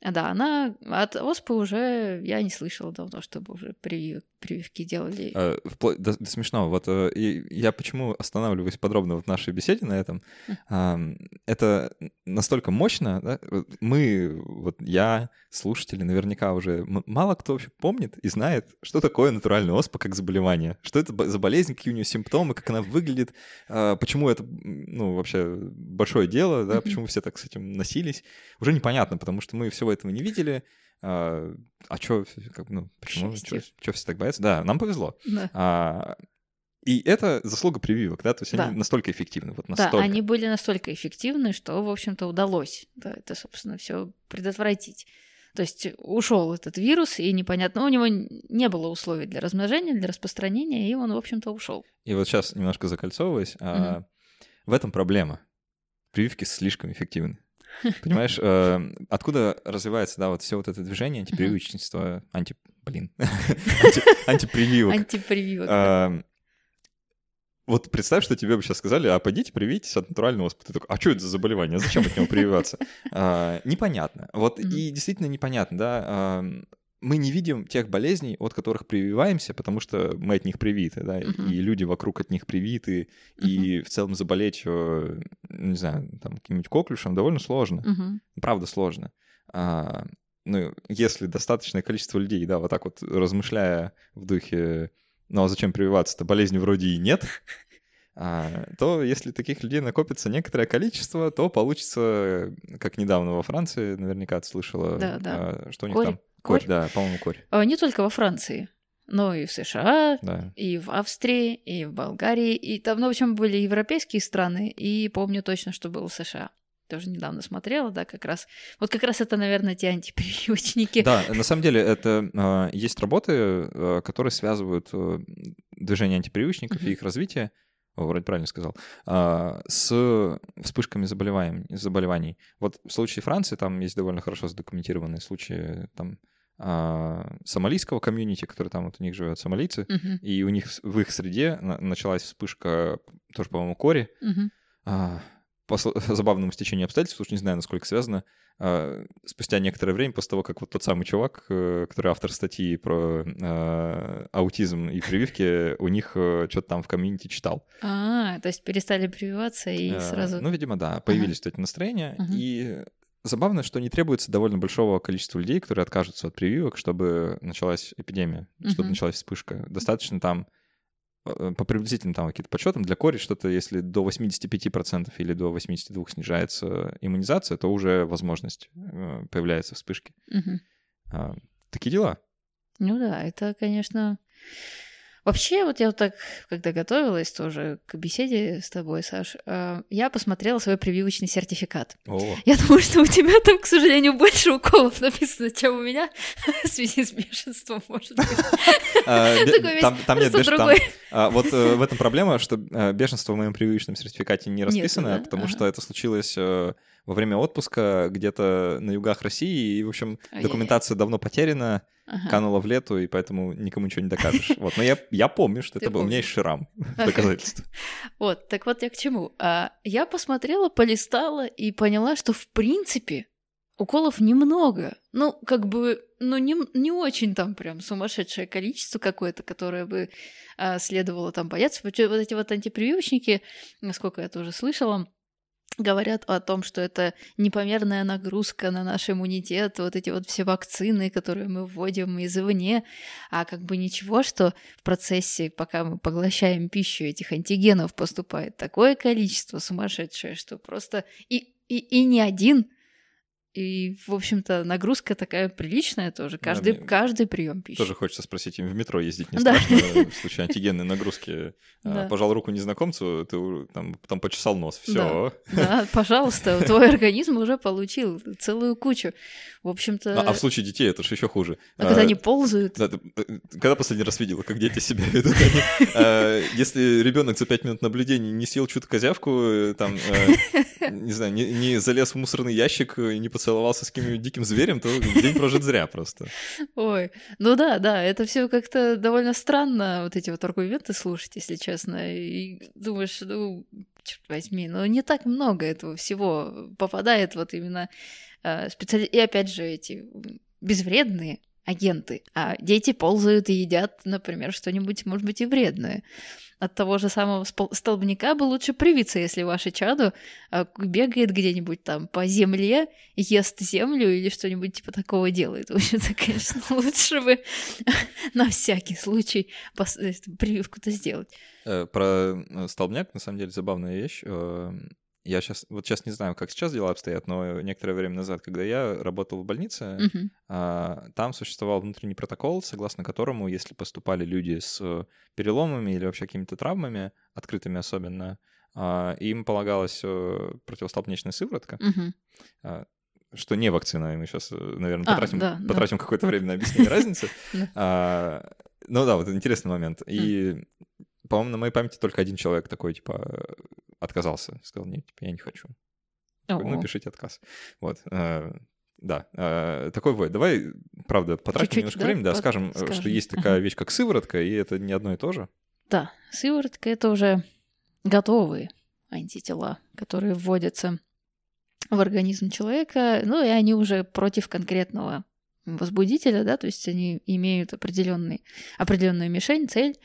Да, она от оспы уже я не слышала давно, чтобы уже привив, прививки делали. А, вплоть до, до смешного. Вот э, и я почему останавливаюсь подробно в нашей беседе на этом? А, это настолько мощно. Да? Мы, вот я, слушатели, наверняка уже мало кто вообще помнит и знает, что такое натуральная оспа как заболевание, что это за болезнь, какие у нее симптомы, как она выглядит, почему это, ну вообще большое дело, да, почему все так с этим носились, уже непонятно, потому что мы всего этого не видели. А, а что, как, ну, почему, что все так боятся? Да, нам повезло. Да. А, и это заслуга прививок, да, то есть да. они настолько эффективны, вот настолько. Да, они были настолько эффективны, что, в общем-то, удалось, да, это, собственно, все предотвратить. То есть ушел этот вирус, и непонятно, у него не было условий для размножения, для распространения, и он, в общем-то, ушел. И вот сейчас немножко закольцовываясь, угу. а, в этом проблема. Прививки слишком эффективны. (laughs) Понимаешь, э, откуда развивается, да, вот все вот это движение антипрививочничества, анти... Блин. (laughs) Антипрививок. Антипрививок. Эм, вот представь, что тебе бы сейчас сказали, а пойдите привитесь от натурального. Ты такой, а что это за заболевание? Зачем от него прививаться? (laughs) А, непонятно. Вот и действительно непонятно, да мы не видим тех болезней, от которых прививаемся, потому что мы от них привиты, да, uh-huh. и люди вокруг от них привиты, uh-huh. и в целом заболеть, э, не знаю, там, каким-нибудь коклюшем довольно сложно. Uh-huh. Правда сложно. А, ну, если достаточное количество людей, да, вот так вот размышляя в духе, ну а зачем прививаться-то, болезни вроде и нет, а, то если таких людей накопится некоторое количество, то получится, как недавно во Франции, наверняка ты слышала, да, да. А, что у них Корь. там Корь, да, по-моему, корь. А, не только во Франции, но и в США, да. и в Австрии, и в Болгарии. И там, ну, в общем, были европейские страны, и помню точно, что было в США тоже недавно смотрела, да, как раз. Вот как раз это, наверное, те антипрививочники. Да, на самом деле это э, есть работы, э, которые связывают э, движение антипрививочников и их развитие вроде правильно сказал, а, с вспышками заболеваний, заболеваний. Вот в случае Франции там есть довольно хорошо задокументированные случаи там а, сомалийского комьюнити, который там вот у них живет, сомалийцы, uh-huh. и у них в их среде началась вспышка тоже, по-моему, кори. Uh-huh по (laughs) забавному стечению обстоятельств, уж не знаю, насколько связано, а, спустя некоторое время, после того, как вот тот самый чувак, э, который автор статьи про а, аутизм и прививки, у них э, что-то там в комьюнити читал. А, то есть перестали прививаться и а, сразу... Ну, видимо, да, появились эти настроения, и Забавно, что не требуется довольно большого количества людей, которые откажутся от прививок, чтобы началась эпидемия, чтобы началась вспышка. Достаточно там Э, по приблизительным там каким-то подсчетам, для кори что-то, если до 85% или до 82% снижается иммунизация, то уже возможность э, появляется вспышки. Угу. Такие дела. Ну да, это, конечно, Вообще, вот я вот так, когда готовилась тоже к беседе с тобой, Саш, э, я посмотрела свой прививочный сертификат. О. Я думаю, что у тебя там, к сожалению, больше уколов написано, чем у меня (laughs) в связи с бешенством, может быть. А, (laughs) там нет бешенства. Вот э, в этом проблема, что э, бешенство в моем прививочном сертификате не расписано, потому что это случилось во время отпуска где-то на югах России, и, в общем, документация давно потеряна, ага. канула в лету, и поэтому никому ничего не докажешь. Вот, но я, я помню, что это был, у меня есть шрам (laughs) доказательство. Вот, так вот я к чему. А, я посмотрела, полистала и поняла, что в принципе уколов немного. Ну, как бы, ну, не, не очень там прям сумасшедшее количество какое-то, которое бы а, следовало там бояться. Вот эти вот антипрививочники, насколько я тоже слышала, говорят о том, что это непомерная нагрузка на наш иммунитет, вот эти вот все вакцины, которые мы вводим извне, а как бы ничего, что в процессе, пока мы поглощаем пищу, этих антигенов поступает такое количество сумасшедшее, что просто и, и, и не один, и, в общем-то, нагрузка такая приличная тоже. Каждый, да, каждый прием пищи. Тоже хочется спросить, им в метро ездить не страшно в случае антигенной нагрузки? А, пожал руку незнакомцу, ты там, там почесал нос, все. Да, пожалуйста, твой (laughs) организм уже получил целую кучу. В общем-то... А, а в случае детей это же еще хуже. А, когда они ползают... Э, когда последний раз видела, как дети себя ведут? Если ребенок за пять минут наблюдения не съел чью-то козявку, э, там, э, не знаю, не залез в мусорный ящик, не поцеловался с каким-нибудь диким зверем, то день прожит зря просто. Ой, ну да, да, это все как-то довольно странно, вот эти вот аргументы слушать, если честно. И думаешь, ну, черт возьми, но не так много этого всего попадает вот именно э, специали... И опять же эти безвредные агенты, а дети ползают и едят, например, что-нибудь, может быть, и вредное от того же самого столбняка бы лучше привиться, если ваше чадо а, бегает где-нибудь там по земле, ест землю или что-нибудь типа такого делает. (laughs) В общем-то, конечно, (laughs) лучше бы (laughs) на всякий случай э, прививку-то сделать. Э, про э, столбняк, на самом деле, забавная вещь. Я сейчас, вот сейчас не знаю, как сейчас дела обстоят, но некоторое время назад, когда я работал в больнице, uh-huh. а, там существовал внутренний протокол, согласно которому, если поступали люди с переломами или вообще какими-то травмами, открытыми особенно, а, им полагалась а, противостолбнячная сыворотка. Uh-huh. А, что не вакцина, и мы сейчас, наверное, а, потратим, да, потратим да. какое-то время на объяснение (laughs) разницы. А, ну да, вот интересный момент. И, по-моему, на моей памяти только один человек такой, типа, отказался. Сказал, нет, типа, я не хочу. Ну, пишите отказ. Вот. Э, да, э, такой бывает. Давай, правда, потратим Чуть-чуть, немножко да? времени, да, скажем, э, скажем, что есть такая ага. вещь, как сыворотка, и это не одно и то же. Да, сыворотка — это уже готовые антитела, которые вводятся в организм человека, ну и они уже против конкретного возбудителя, да, то есть они имеют определенный, определенную мишень, цель,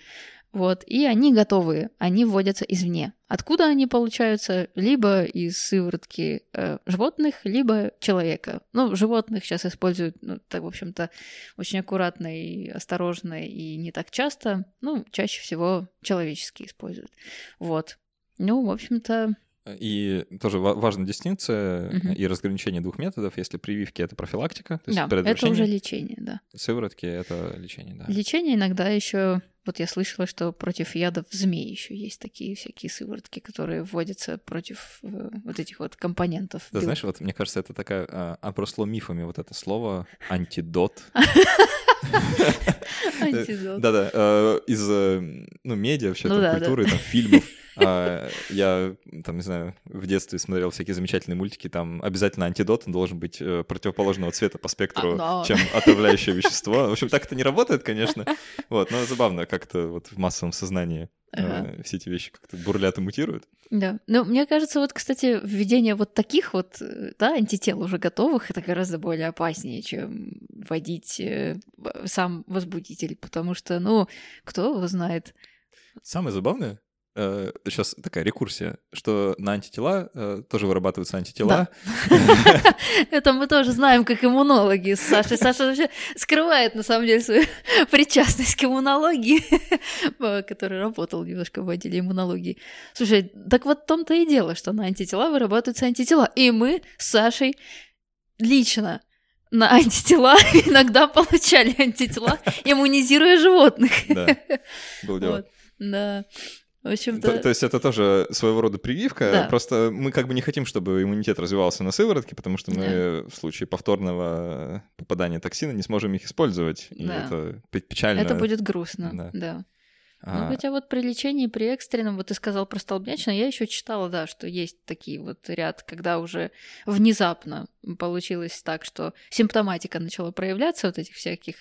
вот, и они готовые, они вводятся извне. Откуда они получаются? Либо из сыворотки э, животных, либо человека. Ну, животных сейчас используют, ну, так, в общем-то, очень аккуратно и осторожно, и не так часто. Ну, чаще всего человеческие используют. Вот. Ну, в общем-то, и тоже важная дистинкция угу. и разграничение двух методов. Если прививки — это профилактика, то есть да, это уже лечение, да. Сыворотки — это лечение, да. Лечение иногда еще вот я слышала, что против ядов змей еще есть такие всякие сыворотки, которые вводятся против э, вот этих вот компонентов. Да, знаешь, вот мне кажется, это такая а, обросло мифами вот это слово антидот. (laughs) Антидот. Да-да, э, из э, ну медиа, вообще ну культуры, там фильмов. А, я, там, не знаю, в детстве смотрел всякие замечательные мультики, там обязательно антидот, должен быть э, противоположного цвета по спектру, а, чем отравляющее вещество. В общем, так это не работает, конечно, (laughs) вот, но забавно, как-то вот в массовом сознании э, ага. все эти вещи как-то бурлят и мутируют. Да. Ну, мне кажется, вот, кстати, введение вот таких вот, э, да, антител уже готовых, это гораздо более опаснее, чем вводить сам возбудитель, потому что, ну, кто его знает. Самое забавное, э, сейчас такая рекурсия, что на антитела э, тоже вырабатываются антитела. (laughs) Это мы тоже знаем, как иммунологи с Сашей. Саша вообще скрывает, на самом деле, свою (laughs) причастность к иммунологии, (laughs) который работал немножко в отделе иммунологии. Слушай, так вот в том-то и дело, что на антитела вырабатываются антитела. И мы с Сашей лично на антитела иногда получали антитела, иммунизируя животных. Да, было дело. Да. В общем-то... То, то есть это тоже своего рода прививка, да. просто мы как бы не хотим, чтобы иммунитет развивался на сыворотке, потому что мы да. в случае повторного попадания токсина не сможем их использовать, и да. это печально. Это будет грустно, да. да. А... Ну, хотя вот при лечении, при экстренном, вот ты сказал про столбнячное, я еще читала, да, что есть такие вот ряд, когда уже внезапно получилось так, что симптоматика начала проявляться вот этих всяких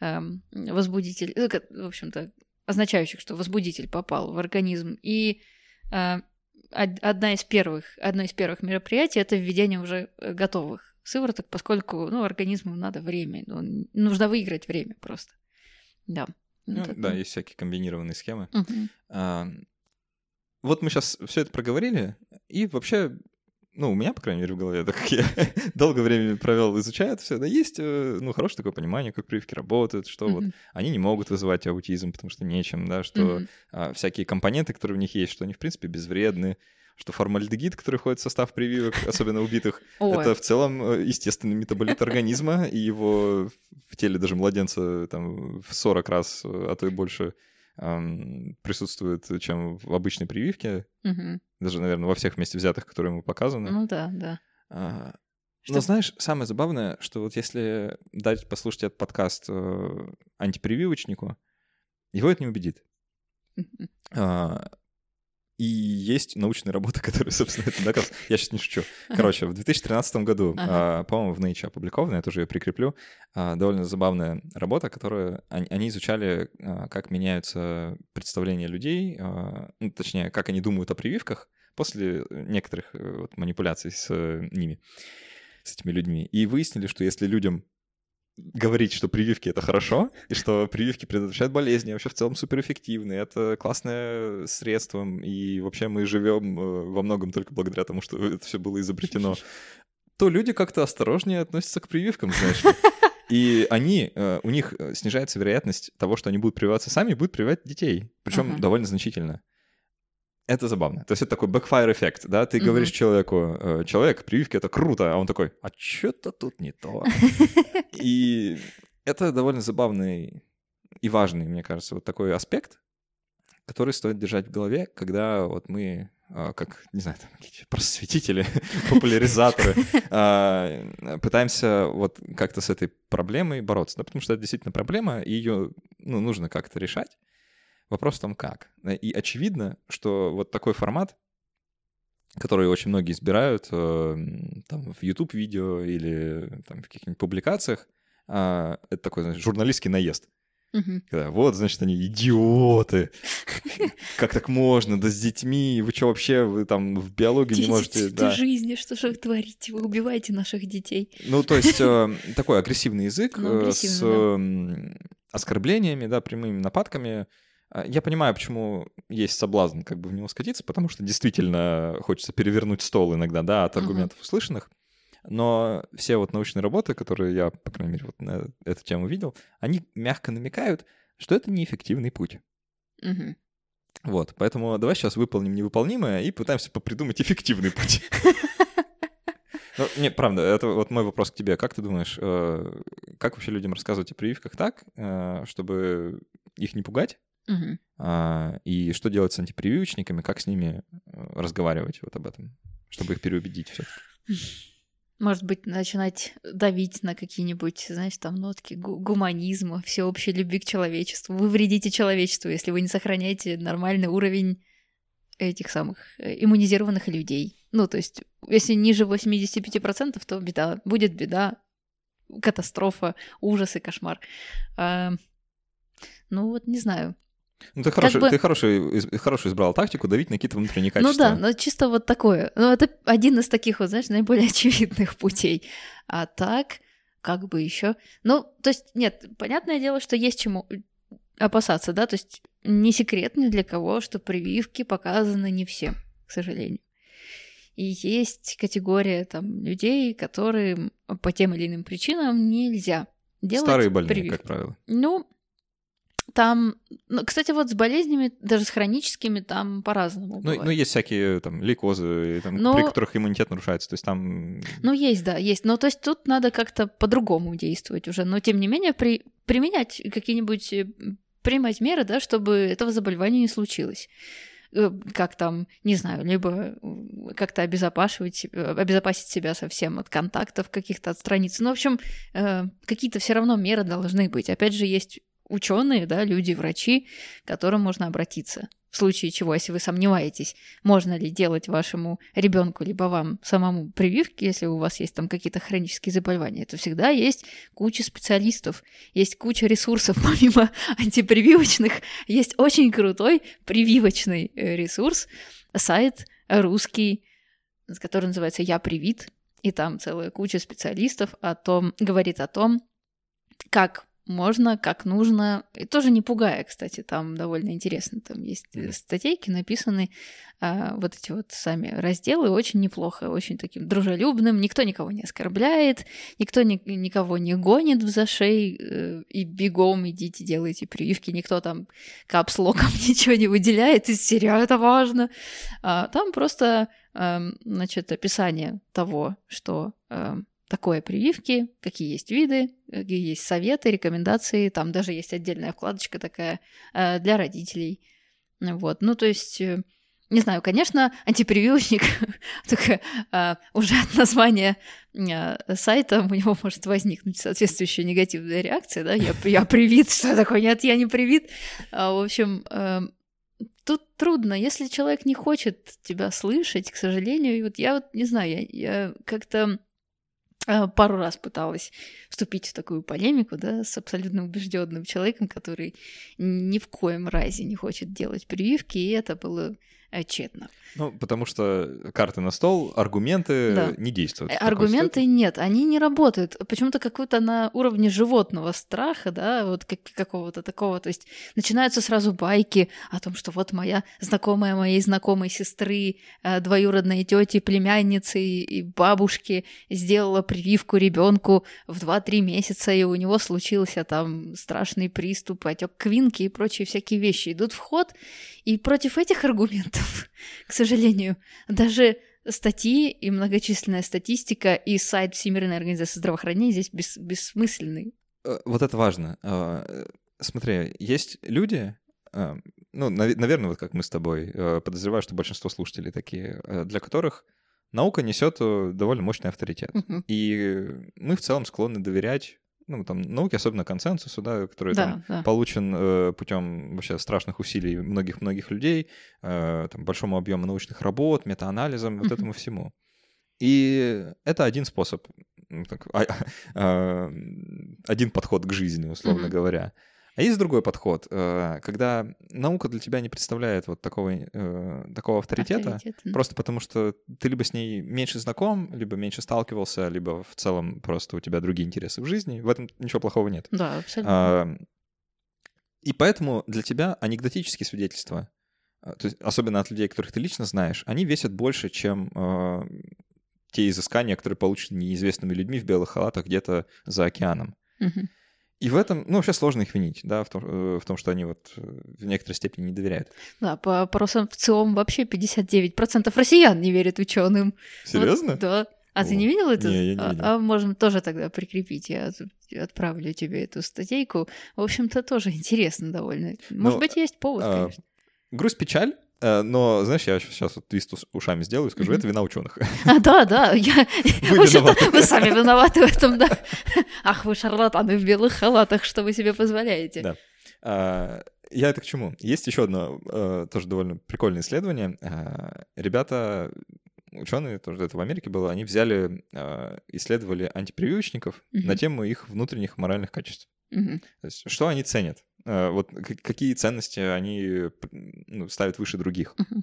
эм, возбудителей, ну, в общем-то, означающих, что возбудитель попал в организм. И э, одна из первых, одно из первых мероприятий это введение уже э, готовых сывороток, поскольку ну, организму надо время, ну, нужно выиграть время просто. Да. Ну, Вот да, это. есть всякие комбинированные схемы. Мгм. А, вот мы сейчас все это проговорили, и вообще, ну, у меня, по крайней мере, в голове, (laughs) так как я (laughs) долгое время провел, изучая это все, да, есть, э, ну, хорошее такое понимание, как прививки работают, что вот Мгм. они не могут вызывать аутизм, потому что нечем, да, что Мгм. а, всякие компоненты, которые в них есть, что они, в принципе, безвредны, что формальдегид, который входит в состав прививок, (laughs) особенно убитых, это в целом э, естественный метаболит организма, и его в теле даже младенца там в 40 раз, э, а то и больше присутствует, чем в обычной прививке, мгм. даже, наверное, во всех вместе взятых, которые ему показаны. Ну да, да. А, Что- Но знаешь, самое забавное, что вот если дать послушать этот подкаст э, антипрививочнику, его это не убедит. А, И есть научные работы, (laughs) которые, собственно, это доказывают. Я сейчас не шучу. Короче, в 2013 году, Ага. а, по-моему, в Nature опубликована, я тоже ее прикреплю, а, довольно забавная работа, которую они, изучали, а, как меняются представления людей, ну, точнее, как они думают о прививках после некоторых э, вот, манипуляций с э, ними, с этими людьми. И выяснили, что если людям говорить, что прививки это хорошо, и что прививки предотвращают болезни, вообще в целом суперэффективны, это классное средство, и вообще мы живем э, во многом только благодаря тому, что это все было изобретено, то люди как-то осторожнее относятся к прививкам, знаешь ли. И они, э, у них э, снижается вероятность того, что они будут прививаться сами, и будут прививать детей. Причем Ага. довольно значительно. Это забавно. То есть это такой backfire эффект, да? Ты Мгм. говоришь человеку, э, человек, прививки это круто, а он такой, а что-то тут не то. (laughs) И это довольно забавный и важный, мне кажется, вот такой аспект, который стоит держать в голове, когда вот мы, а, как, не знаю, там, какие-то просветители, (laughs) популяризаторы, а, пытаемся вот как-то с этой проблемой бороться, да, потому что это действительно проблема, и ее, ну, нужно как-то решать. Вопрос в том, как. И очевидно, что вот такой формат, который очень многие избирают э, там, в YouTube-видео или там, в каких-нибудь публикациях, а, это такой, знаешь, журналистский наезд. Мгм. Когда, вот, значит, они идиоты. Как так можно? Да с детьми. Вы что вообще? Вы там в биологии не можете... да. жизни, что же вы творите? Вы убиваете наших детей. Ну, то есть э, такой агрессивный язык Ну, э, с агрессивный, да. м, оскорблениями, да, прямыми нападками. А, Я понимаю, почему есть соблазн как бы в него скатиться, потому что действительно хочется перевернуть стол иногда, да, от аргументов услышанных. Но все вот научные работы, которые я, по крайней мере, вот на эту тему видел, они мягко намекают, что это неэффективный путь. Мгм. Вот, поэтому давай сейчас выполним невыполнимое и пытаемся попридумать эффективный путь. (laughs) Ну, не, правда, это вот мой вопрос к тебе. Как ты думаешь, э, как вообще людям рассказывать о прививках так, э, чтобы их не пугать? А, И что делать с антипрививочниками, как с ними э, разговаривать вот об этом, чтобы их переубедить все Может быть, начинать давить на какие-нибудь, знаешь, там нотки гу- гуманизма, всеобщей любви к человечеству. Вы вредите человечеству, если вы не сохраняете нормальный уровень этих самых э, иммунизированных людей. Ну, то есть, если ниже 85%, то беда. Будет беда, катастрофа, ужас и кошмар. А, ну, вот не знаю. Ну, ты хороший, бы- ты хороший, хорошую избрал тактику давить на какие-то внутренние Ну качества. да, но чисто вот такое. Ну, это один из таких вот, знаешь, наиболее (laughs) очевидных путей. А так, как бы еще. Ну, то есть, нет, понятное дело, что есть чему опасаться, да, то есть не секрет ни для кого, что прививки показаны не всем, к сожалению. И есть категория там людей, которым по тем или иным причинам нельзя делать Старые больные, прививки. как правило. Ну, там, ну, кстати, вот с болезнями, даже с хроническими, там по-разному. Ну, бывает. ну, есть всякие там лейкозы, там, Но- при которых иммунитет нарушается. То есть там... Ну, есть, да, есть. Но то есть тут надо как-то по-другому действовать уже. Но тем не менее, при... применять какие-нибудь, э, принимать меры, да, чтобы этого заболевания не случилось. Э, Как там, не знаю, либо э, как-то обезопасивать, обезопасить себя совсем от контактов каких-то, отстраниться. Ну, в общем, какие-то все равно меры должны быть. Опять же, есть ученые, да, люди, врачи, к которым можно обратиться. В случае чего, если вы сомневаетесь, можно ли делать вашему ребенку либо вам самому прививки, если у вас есть там какие-то хронические заболевания, то всегда есть куча специалистов, есть куча ресурсов (laughs) помимо антипрививочных, есть очень крутой прививочный э, ресурс, сайт русский, который называется «Я привит», и там целая куча специалистов о том, говорит о том, как можно, как нужно. И тоже не пугая, кстати, там довольно интересно. Там есть mm. статейки написаны, а, вот эти вот сами разделы очень неплохо, очень таким дружелюбным. Никто никого не оскорбляет, никто ни, никого не гонит в зашей э, и бегом идите, делайте прививки. Никто там капслоком (laughs) ничего не выделяет из серии, «А, это важно. А, там просто, э, значит, описание того, что э, такое прививки, какие есть виды, какие есть советы, рекомендации. Там даже есть отдельная вкладочка такая э, для родителей. Вот, ну то есть, э, не знаю, конечно, антипрививочник, (laughs) только э, уже от названия э, сайта у него может возникнуть соответствующая негативная реакция, да, я, я привит, что такое, нет, я не привит. А, в общем, э, тут трудно, если человек не хочет тебя слышать, к сожалению, и вот я вот не знаю, я, я как-то пару раз пыталась вступить в такую полемику, да, с абсолютно убежденным человеком, который ни в коем разе не хочет делать прививки, и это было тщетно. Ну, потому что карты на стол, аргументы да. не действуют. Э, аргументы нет, они не работают. Почему-то какой-то на уровне животного страха, да, вот как, какого-то такого. То есть начинаются сразу байки о том, что вот моя знакомая моей знакомой сестры, э, двоюродной тети, племянницы и бабушки сделала прививку ребенку в 2-3 месяца, и у него случился там страшный приступ, отек квинки и прочие всякие вещи. Идут в ход, и против этих аргументов, к сожалению, даже статьи и многочисленная статистика и сайт Всемирной организации здравоохранения здесь бес, бессмысленный. Э, вот это важно. А, смотри, есть люди, а, ну, наверное, вот как мы с тобой, э, подозреваю, что большинство слушателей такие, э, для которых наука несет довольно мощный авторитет. Uh-huh. И мы в целом склонны доверять ну, там, науки, особенно консенсусу, да, который да, там, да. получен э, путем вообще страшных усилий многих-многих людей, э, там, большому объему научных работ, метаанализам, вот этому всему. И это один способ, так, а, (laughs) а, один подход к жизни, условно говоря. А есть другой подход, э, когда наука для тебя не представляет вот такого, э, такого авторитета, Авторитет, просто потому что ты либо с ней меньше знаком, либо меньше сталкивался, либо в целом просто у тебя другие интересы в жизни. В этом ничего плохого нет. Да, абсолютно. И поэтому для тебя анекдотические свидетельства, а, то есть особенно от людей, которых ты лично знаешь, они весят больше, чем э, те изыскания, которые получены неизвестными людьми в белых халатах где-то за океаном. Угу. И в этом, ну, вообще сложно их винить, да, в том, э, в том что они вот э, в некоторой степени не доверяют. Да, по опросам в ЦИОМ вообще 59% россиян не верят ученым. Серьезно? Вот, да. А О. ты не видел это? Не, я не а, видел. А, а можем тоже тогда прикрепить. Я отправлю тебе эту статейку. В общем-то, тоже интересно довольно. Может ну, быть, есть повод, а, конечно. Грусть, печаль Э, но, знаешь, я сейчас вот твист ушами сделаю и скажу, это вина ученых. А, да, да. Я... (laughs) Вы виноваты. Вы сами виноваты в этом, да. Ах, вы шарлатаны в белых халатах, что вы себе позволяете. Да. А, я это к чему? Есть еще одно э, тоже довольно прикольное исследование. А, ребята, ученые, тоже это в Америке было, они взяли, а, исследовали антипрививочников mm-hmm. на тему их внутренних моральных качеств. Mm-hmm. То есть, что они ценят? Э, вот какие ценности они ну, ставят выше других. Uh-huh.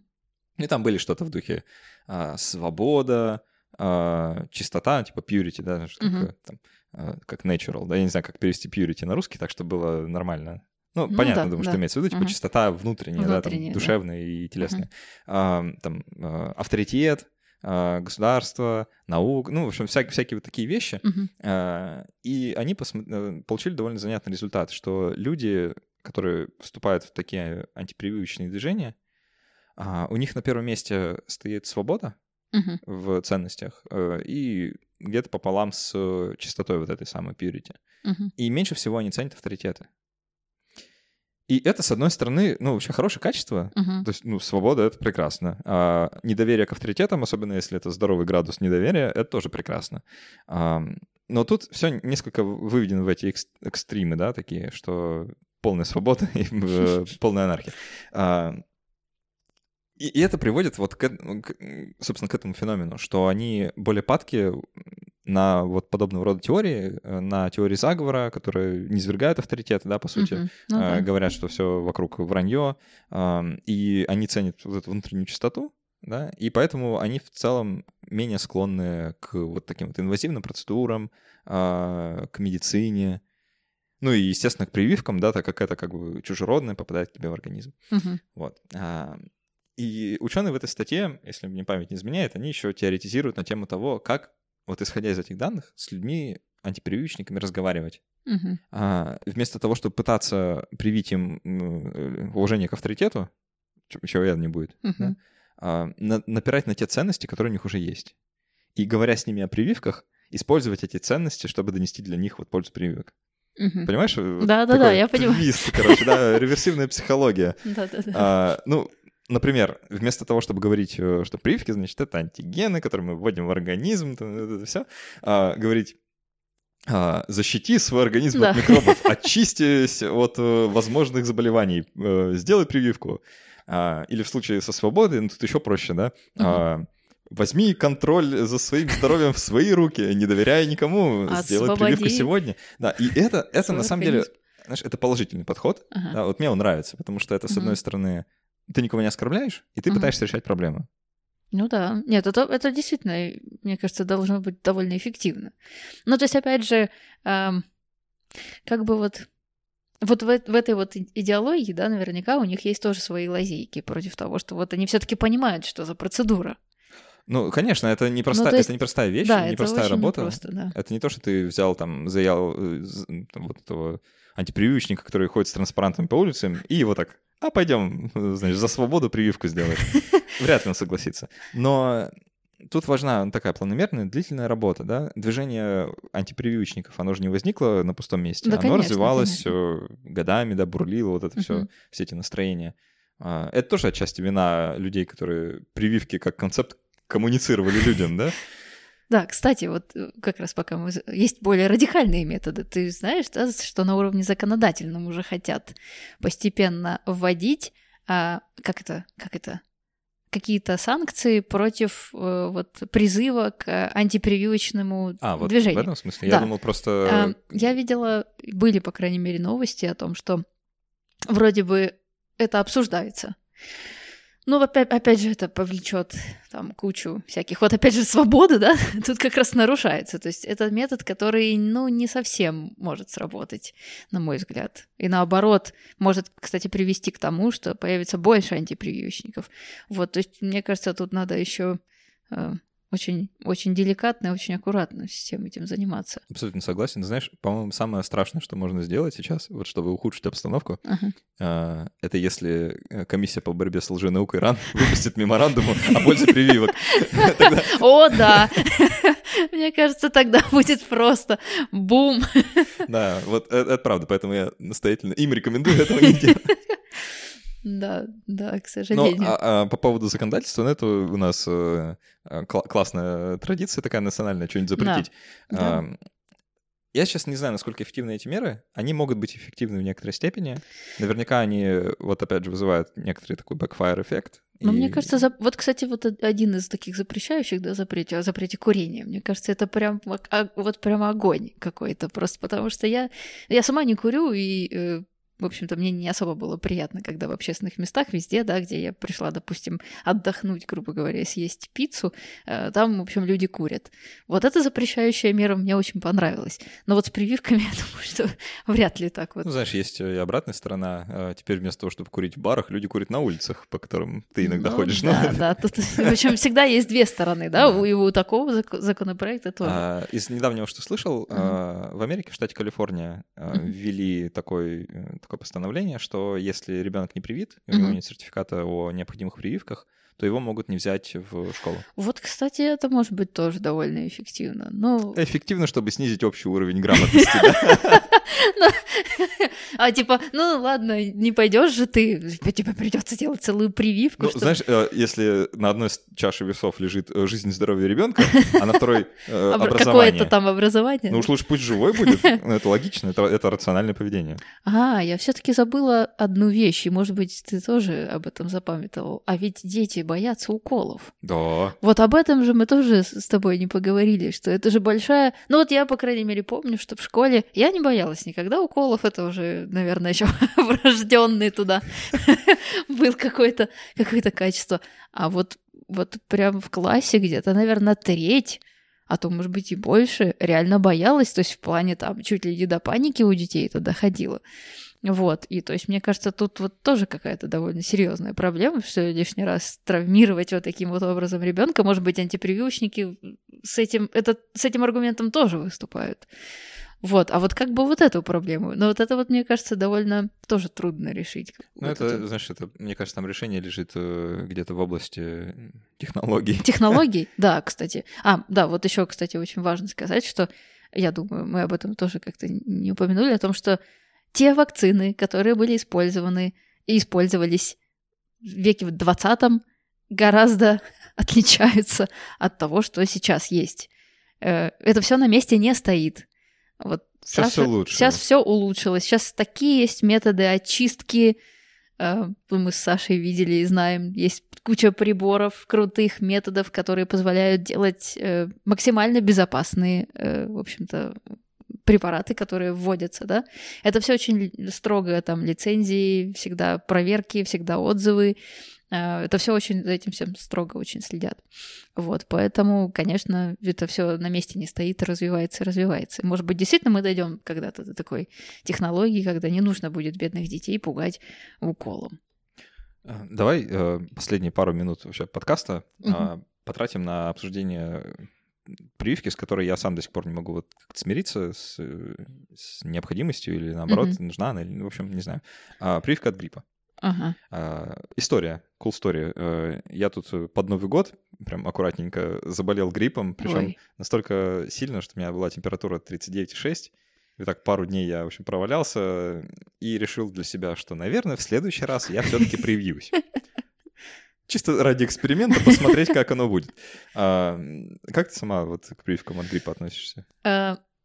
И там были что-то в духе а, свобода, а, чистота, типа purity, да, что uh-huh. такое, там, а, как natural, да, я не знаю, как перевести purity на русский, так, чтобы было нормально. Ну, ну понятно, да, думаю, да. что имеется в виду, типа uh-huh. чистота внутренняя, внутренняя да, там, душевная да. и телесная. Uh-huh. А, там а, авторитет, государство, наука, ну, в общем, всякие, всякие вот такие вещи. Uh-huh. И они посмотри, э, получили довольно занятный результат, что люди, которые вступают в такие антипрививочные движения, а, у них на первом месте стоит свобода uh-huh. в ценностях э, и где-то пополам с чистотой вот этой самой purity. Uh-huh. И меньше всего они ценят авторитеты. И это, с одной стороны, ну, вообще хорошее качество. Uh-huh. То есть, ну, свобода — это прекрасно. А недоверие к авторитетам, особенно если это здоровый градус недоверия, это тоже прекрасно. А, но тут все несколько выведено в эти экс- экстримы, да, такие, что полная свобода (laughs) и э, полная анархия. А, и, и это приводит вот, к, к, собственно, к этому феномену, что они более падки на вот подобного рода теории, э, на теории заговора, которые не свергают авторитеты, да, по сути, uh-huh. ну, да. говорят, что все вокруг вранье, и они ценят вот эту внутреннюю чистоту, да, и поэтому они в целом менее склонны к вот таким вот инвазивным процедурам, а, к медицине, ну и, естественно, к прививкам, да, так как это как бы чужеродное попадает к тебе в организм. Мгм. Вот. А, И ученые в этой статье, если мне память не изменяет, они еще теоретизируют на тему того, как, вот исходя из этих данных, с людьми, антипрививочниками разговаривать. Мгм. А, вместо того, чтобы пытаться привить им э, уважение к авторитету, чего явно не будет, да, Мгм. а, на- напирать на те ценности, которые у них уже есть. И говоря с ними о прививках, использовать эти ценности, чтобы донести для них вот пользу прививок. Мгм. Понимаешь? Вот Да-да-да, такой я понимаю. твист, короче, да, (laughs) реверсивная психология. Да-да-да. А, ну, например, вместо того, чтобы говорить, э, что прививки, значит, это антигены, которые мы вводим в организм, это все, говорить а, защити свой организм Да. от микробов, (laughs) очистись от э, возможных заболеваний, э, сделай прививку. А, или в случае со свободой, ну тут еще проще, да? А, возьми контроль за своим здоровьем в свои руки, не доверяй никому, сделай прививку сегодня. Да, и это, это свой на самом деле, знаешь, это положительный подход. Ага. Да, вот мне он нравится, потому что это, с одной стороны, ты никого не оскорбляешь, и ты Мгм. пытаешься решать проблемы. Ну да. Нет, это, это действительно, мне кажется, должно быть довольно эффективно. Ну, то есть, опять же, ам, как бы вот вот в, в этой вот идеологии, да, наверняка у них есть тоже свои лазейки против того, что вот они все-таки понимают, что за процедура. Ну, конечно, это не простая, Ну, есть- это не простая вещь, да, не это простая работа. непросто, да. Это не то, что ты взял там, заял э, там, вот этого антипрививочника, который ходит с транспарантами по улицам, и его так, а пойдем, (laughs) значит, за свободу прививку сделаем. (laughs) Вряд ли он согласится. Но тут важна такая планомерная, длительная работа, да. Движение антипрививочников, оно же не возникло на пустом месте. Да, оно конечно, развивалось конечно. годами, да, бурлило, вот это все, Мгм. все эти настроения. А, Это тоже отчасти вина людей, которые прививки как концепт коммуницировали людям, да? Да, кстати, вот э, как раз пока мы... Есть более радикальные методы. Ты знаешь, да, что на уровне законодательном уже хотят постепенно вводить, а, как это, как это, какие-то санкции против э, вот призыва к э, антипрививочному А, вот движению. в этом смысле. Да. Я думал просто... Я видела, были, по крайней мере, новости о том, что вроде бы это обсуждается. Ну, опять, опять же, это повлечет там кучу всяких. Вот опять же, свобода, да, (laughs) тут как раз нарушается. То есть это метод, который, ну, не совсем может сработать, на мой взгляд. И наоборот, может, кстати, привести к тому, что появится больше антипрививочников. Вот, то есть, мне кажется, тут надо еще очень, очень деликатно и очень аккуратно всем этим заниматься. Абсолютно согласен. Знаешь, по-моему, самое страшное, что можно сделать сейчас, вот чтобы ухудшить обстановку, Ага. а, это если э, комиссия по борьбе с лженаукой РАН (laughs) выпустит меморандум о пользе прививок. (laughs) О, да! (laughs) Мне кажется, тогда будет просто бум. Да, вот э- это правда, поэтому я настоятельно им рекомендую этого не делать. Да, да, к сожалению. а- а по поводу законодательства, ну, это у нас э, э, кла- классная традиция такая национальная, что-нибудь запретить. Да. А, Я сейчас не знаю, насколько эффективны эти меры. Они могут быть эффективны в некоторой степени. Наверняка они, вот опять же, вызывают некоторый такой backfire эффект. Но И- мне кажется, за- вот, кстати, вот один из таких запрещающих, да, запрете, о запрете курения, мне кажется, это прям вот прям огонь какой-то, просто потому что я, я сама не курю, и, э, в общем-то, мне не особо было приятно, когда в общественных местах везде, да, где я пришла, допустим, отдохнуть, грубо говоря, съесть пиццу, э, там, в общем, люди курят. Вот эта запрещающая мера мне очень понравилась. Но вот с прививками, (laughs) я думаю, что вряд ли так вот. Ну, знаешь, есть и обратная сторона. А, Теперь вместо того, чтобы курить в барах, люди курят на улицах, по которым ты иногда Ну ходишь. Да, (laughs) да. Тут, в общем, всегда есть две стороны, да, у, и у такого зак- законопроекта тоже. А, из недавнего, что слышал, в Америке, в штате Калифорния, Мгм. ввели такой, э, такое постановление, что если ребенок не привит, и у него нет сертификата о необходимых прививках, то его могут не взять в школу. Вот, кстати, это может быть тоже довольно эффективно. Ну, Эффективно, чтобы снизить общий уровень грамотности. (laughs) да. а типа, ну ладно, не пойдешь же ты, тебе придется делать целую прививку. Ну, знаешь, э, если на одной чаше весов лежит э, жизнь и здоровье ребенка, а на второй э, Обра- Какое-то образование, там образование. ну уж лучше пусть живой будет. Ну, Это логично, это рациональное поведение. А, я все-таки забыла одну вещь, и, может быть, ты тоже об этом запамятовал. А ведь дети боятся уколов. Да. Вот об этом же мы тоже с тобой не поговорили, что это же большая... Ну вот я, по крайней мере, помню, что в школе я не боялась никогда уколов, это уже, наверное, еще (laughs) врожденный туда (laughs) был какое-то какое качество. А вот вот прям в классе где-то, наверное, треть а то, может быть, и больше, реально боялась, то есть в плане там чуть ли не до паники у детей это доходило. Вот, и то есть, мне кажется, тут вот тоже какая-то довольно серьезная проблема, что лишний раз травмировать вот таким вот образом ребенка, может быть, антипрививочники с этим, это, с этим аргументом тоже выступают. Вот, а вот как бы вот эту проблему, но вот это вот, мне кажется, довольно тоже трудно решить. Ну, вот это, это, знаешь, это, мне кажется, там решение лежит э, где-то в области технологий. (laughs) Технологий, (laughs) да, кстати. А, да, вот еще, кстати, очень важно сказать, что я думаю, мы об этом тоже как-то не упомянули, о том, что те вакцины, которые были использованы и использовались в веке в 20 гораздо (laughs) отличаются от того, что сейчас есть. Э, это все на месте не стоит. Вот сейчас все лучше. Сейчас все улучшилось. Сейчас такие есть методы очистки. Э, мы с Сашей видели и знаем. Есть куча приборов, крутых методов, которые позволяют делать э, максимально безопасные, э, в общем-то, препараты, которые вводятся, да. Это все очень строго, там, лицензии, всегда проверки, всегда отзывы. Э, это все очень за этим всем строго очень следят. Вот, поэтому, конечно, это все на месте не стоит, развивается, развивается. Может быть, действительно мы дойдем когда-то до такой технологии, когда не нужно будет бедных детей пугать уколом. Э, давай э, последние пару минут вообще подкаста угу. потратим на обсуждение прививки, с которой я сам до сих пор не могу вот смириться с, с необходимостью или наоборот, mm нужна она, или, в общем, не знаю. А, прививка от гриппа. Ага. А, история, cool story. А, я тут под Новый год прям аккуратненько заболел гриппом, причем настолько сильно, что у меня была температура 39,6. И так пару дней я, в общем, провалялся и решил для себя, что, наверное, в следующий раз я все-таки привьюсь. Чисто ради эксперимента посмотреть, как оно будет. А, как ты сама вот к прививкам от гриппа относишься?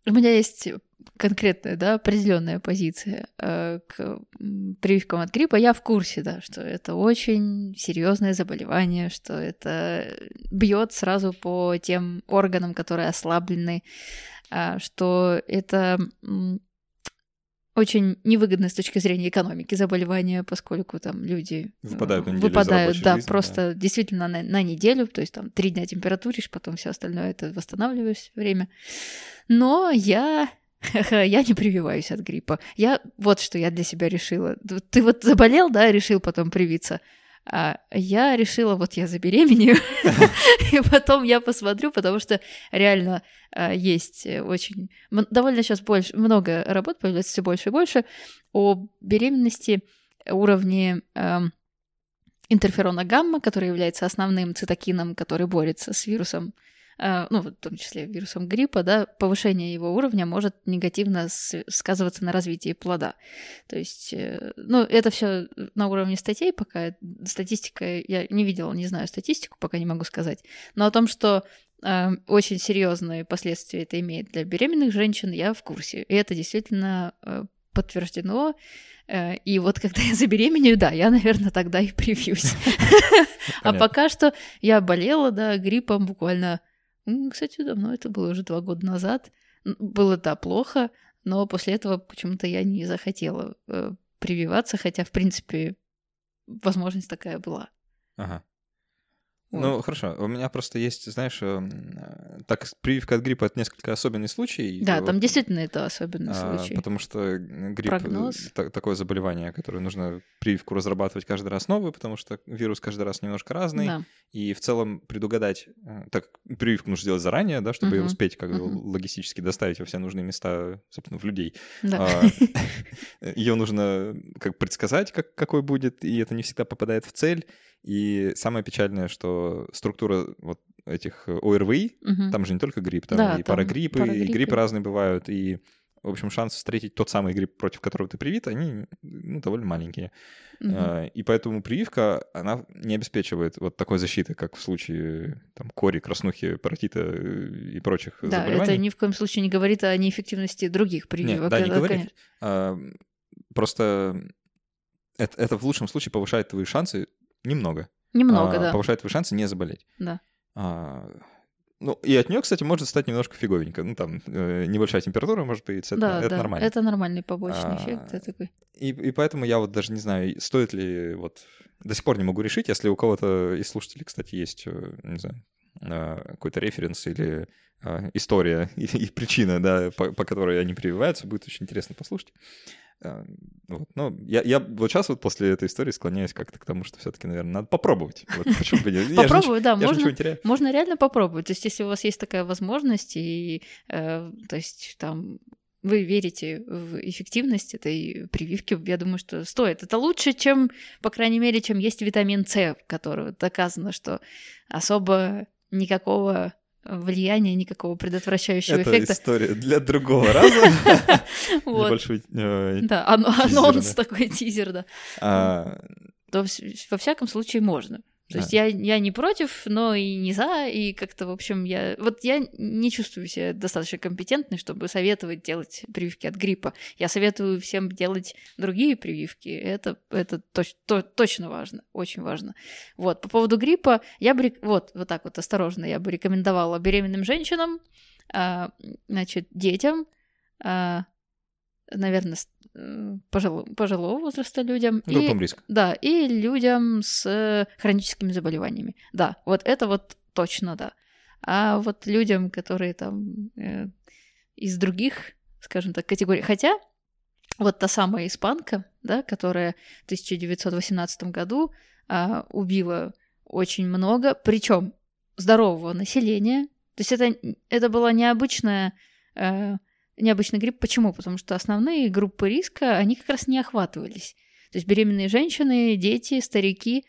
А, у меня есть конкретная, да, определенная позиция э, к прививкам от гриппа. Я в курсе, да, что это очень серьезное заболевание, что это бьет сразу по тем органам, которые ослаблены, э, что это очень невыгодно с точки зрения экономики заболевания, поскольку там люди выпадают, на выпадают да, жизни, просто да. действительно на, на неделю, то есть там три дня температуришь, потом все остальное это восстанавливаешь время. Но я (laughs) я не прививаюсь от гриппа. Я вот что я для себя решила. Ты вот заболел, да, решил потом привиться. А я решила, вот я забеременею, (laughs) и потом я посмотрю, потому что реально а, есть очень... Довольно сейчас больше, много работ появляется все больше и больше о беременности, уровне эм, интерферона гамма, который является основным цитокином, который борется с вирусом. Э, ну, в том числе вирусом гриппа, да, повышение его уровня может негативно сказываться на развитии плода. То есть, э, ну, это все на уровне статей, пока статистика, я не видела, не знаю статистику, пока не могу сказать, но о том, что э, очень серьезные последствия это имеет для беременных женщин, я в курсе. И это действительно э, подтверждено. Э, и вот когда я забеременею, да, я, наверное, тогда и привьюсь. (laughs) А пока что я болела, да, гриппом буквально кстати, давно это было уже два года назад. Было, да, плохо, но после этого почему-то я не захотела э, прививаться, хотя, в принципе, возможность такая была. Ага. Вот. Ну, хорошо. У меня просто есть, знаешь, эм, э, так прививка от гриппа — это несколько особенный случай. Да, там действительно это особенный а, случай. Потому что грипп Прогноз. — такое заболевание, которое нужно прививку разрабатывать каждый раз новую, потому что вирус каждый раз немножко разный. Да. И в целом предугадать... Э, так, прививку нужно сделать заранее, да, чтобы угу. успеть как бы угу. логистически доставить во все нужные места, собственно, в людей. Да. А, (laughs) Ее нужно как предсказать, как, какой будет, и это не всегда попадает в цель. И самое печальное, что структура вот этих ОРВИ, угу. там же не только грипп, там да, и там парагриппы, парагриппы, и гриппы разные бывают, и в общем, шанс встретить тот самый грипп, против которого ты привит, они ну, довольно маленькие. Угу. И поэтому прививка, она не обеспечивает вот такой защиты, как в случае там, кори, краснухи, паротита э, и прочих да, заболеваний. Да, это ни в коем случае не говорит о неэффективности других прививок. Нет, да, не говорит. А, просто это, это в лучшем случае повышает твои шансы Немного. Немного, а, да. Повышает твои шансы не заболеть. Да. А, Ну, и от нее, кстати, может стать немножко фиговенько. Ну, там э, небольшая температура может появиться. Это, Да, это да, нормально. это нормальный побочный А, эффект. Это такой. И, и поэтому я вот даже не знаю, стоит ли вот до сих пор не могу решить, если у кого-то из слушателей, кстати, есть, э, не знаю, какой-то референс или э, история (laughs) и, и причина, да, по, по которой они прививаются, будет очень интересно послушать. Э, Вот. Ну, я, я вот сейчас вот после этой истории склоняюсь как-то к тому, что все-таки, наверное, надо попробовать. Вот почему бы нет? Попробую, да, можно, можно реально попробовать. То есть, если у вас есть такая возможность, и э, то есть там вы верите в эффективность этой прививки, я думаю, что стоит. Это лучше, чем, по крайней мере, чем есть витамин С, который доказано, что особо никакого влияния, никакого предотвращающего Это эффекта. история для другого раза. (laughs) Небольшой э, Да, анонс такой тизер, да. а, То во всяком случае можно. То есть я, я не против, но и не за, и как-то, в общем, я... Вот я не чувствую себя достаточно компетентной, чтобы советовать делать прививки от гриппа. Я советую всем делать другие прививки. Это, это точ- то- точно важно, очень важно. Вот, по поводу гриппа, я бы... Вот, вот так вот осторожно, я бы рекомендовала беременным женщинам, а, значит, детям, а, наверное, пожило- пожилого возраста людям. и- группам риска. да, и людям с э, хроническими заболеваниями. Да, вот это вот точно да. А вот людям, которые там э, из других, скажем так, категорий. Хотя вот та самая испанка, да, которая в 1918 году а, убила очень много, причем здорового населения. То есть это, это была необычная э, необычный грипп. Почему? Потому что основные группы риска, они как раз не охватывались. То есть беременные женщины, дети, старики,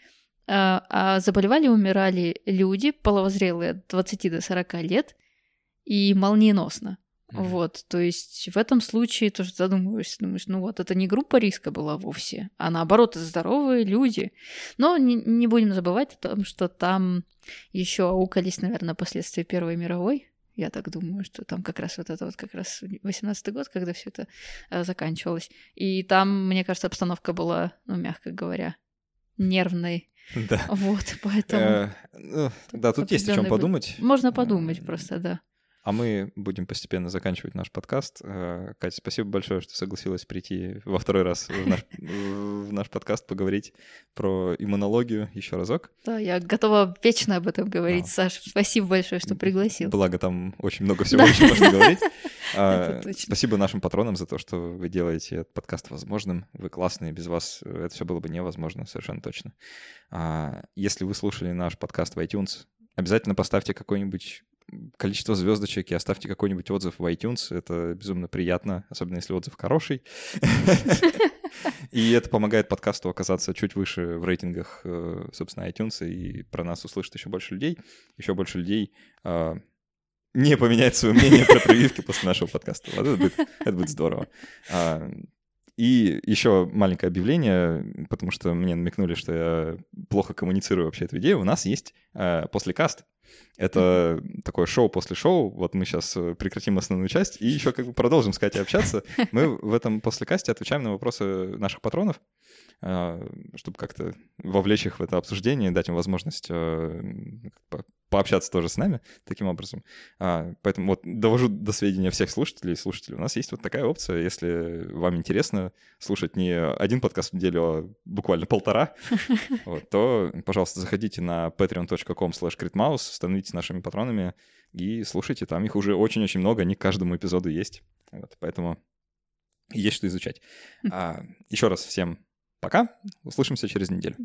а, а заболевали умирали люди, половозрелые от 20 до 40 лет, и молниеносно. Мгм. Вот, то есть в этом случае тоже задумываешься, думаешь, ну вот это не группа риска была вовсе, а наоборот это здоровые люди. Но не, не будем забывать о том, что там еще аукались, наверное, последствия Первой мировой. Я так думаю, что там как раз вот это вот как раз 18 год, когда все это э, заканчивалось. И там, мне кажется, обстановка была, ну, мягко говоря, нервной. Да. Вот, поэтому Э, ну, Да, тут есть о чем подумать. можно подумать просто, да. А мы будем постепенно заканчивать наш подкаст. Э, Катя, спасибо большое, что согласилась прийти во второй раз в наш, (laughs) в наш подкаст поговорить про иммунологию еще разок. Да, я готова вечно об этом говорить, Да. Саша. Спасибо большое, что пригласил. Благо там очень много (laughs) всего еще можно говорить. (laughs) Точно. Спасибо нашим патронам за то, что вы делаете этот подкаст возможным. Вы классные, без вас э, это все было бы невозможно, совершенно точно. А, Если вы слушали наш подкаст в iTunes, обязательно поставьте какое-нибудь количество звездочек и оставьте какой-нибудь отзыв в iTunes. Это безумно приятно, особенно если отзыв хороший. И это помогает подкасту оказаться чуть выше в рейтингах, э, собственно, iTunes, и про нас услышит еще больше людей. Еще больше людей а, не поменяет свое мнение про прививки после нашего подкаста. Это будет, это будет здорово. И еще маленькое объявление, потому что мне намекнули, что я плохо коммуницирую вообще эту идею. У нас есть э, послекаст. Это такое шоу после шоу. Вот мы сейчас прекратим основную часть и еще как бы продолжим с Катей общаться. Мы в этом послекасте отвечаем на вопросы наших патронов, э, чтобы как-то вовлечь их в это обсуждение, дать им возможность э, по- пообщаться тоже с нами таким образом. А, Поэтому вот довожу до сведения всех слушателей и слушателей. У нас есть вот такая опция, если вам интересно слушать не один подкаст в неделю, а буквально полтора, (laughs) то, пожалуйста, заходите на patreon.com slash становитесь нашими патронами и слушайте. Там их уже очень-очень много, они к каждому эпизоду есть. Вот, поэтому есть что изучать. А, еще раз всем пока. Услышимся через неделю.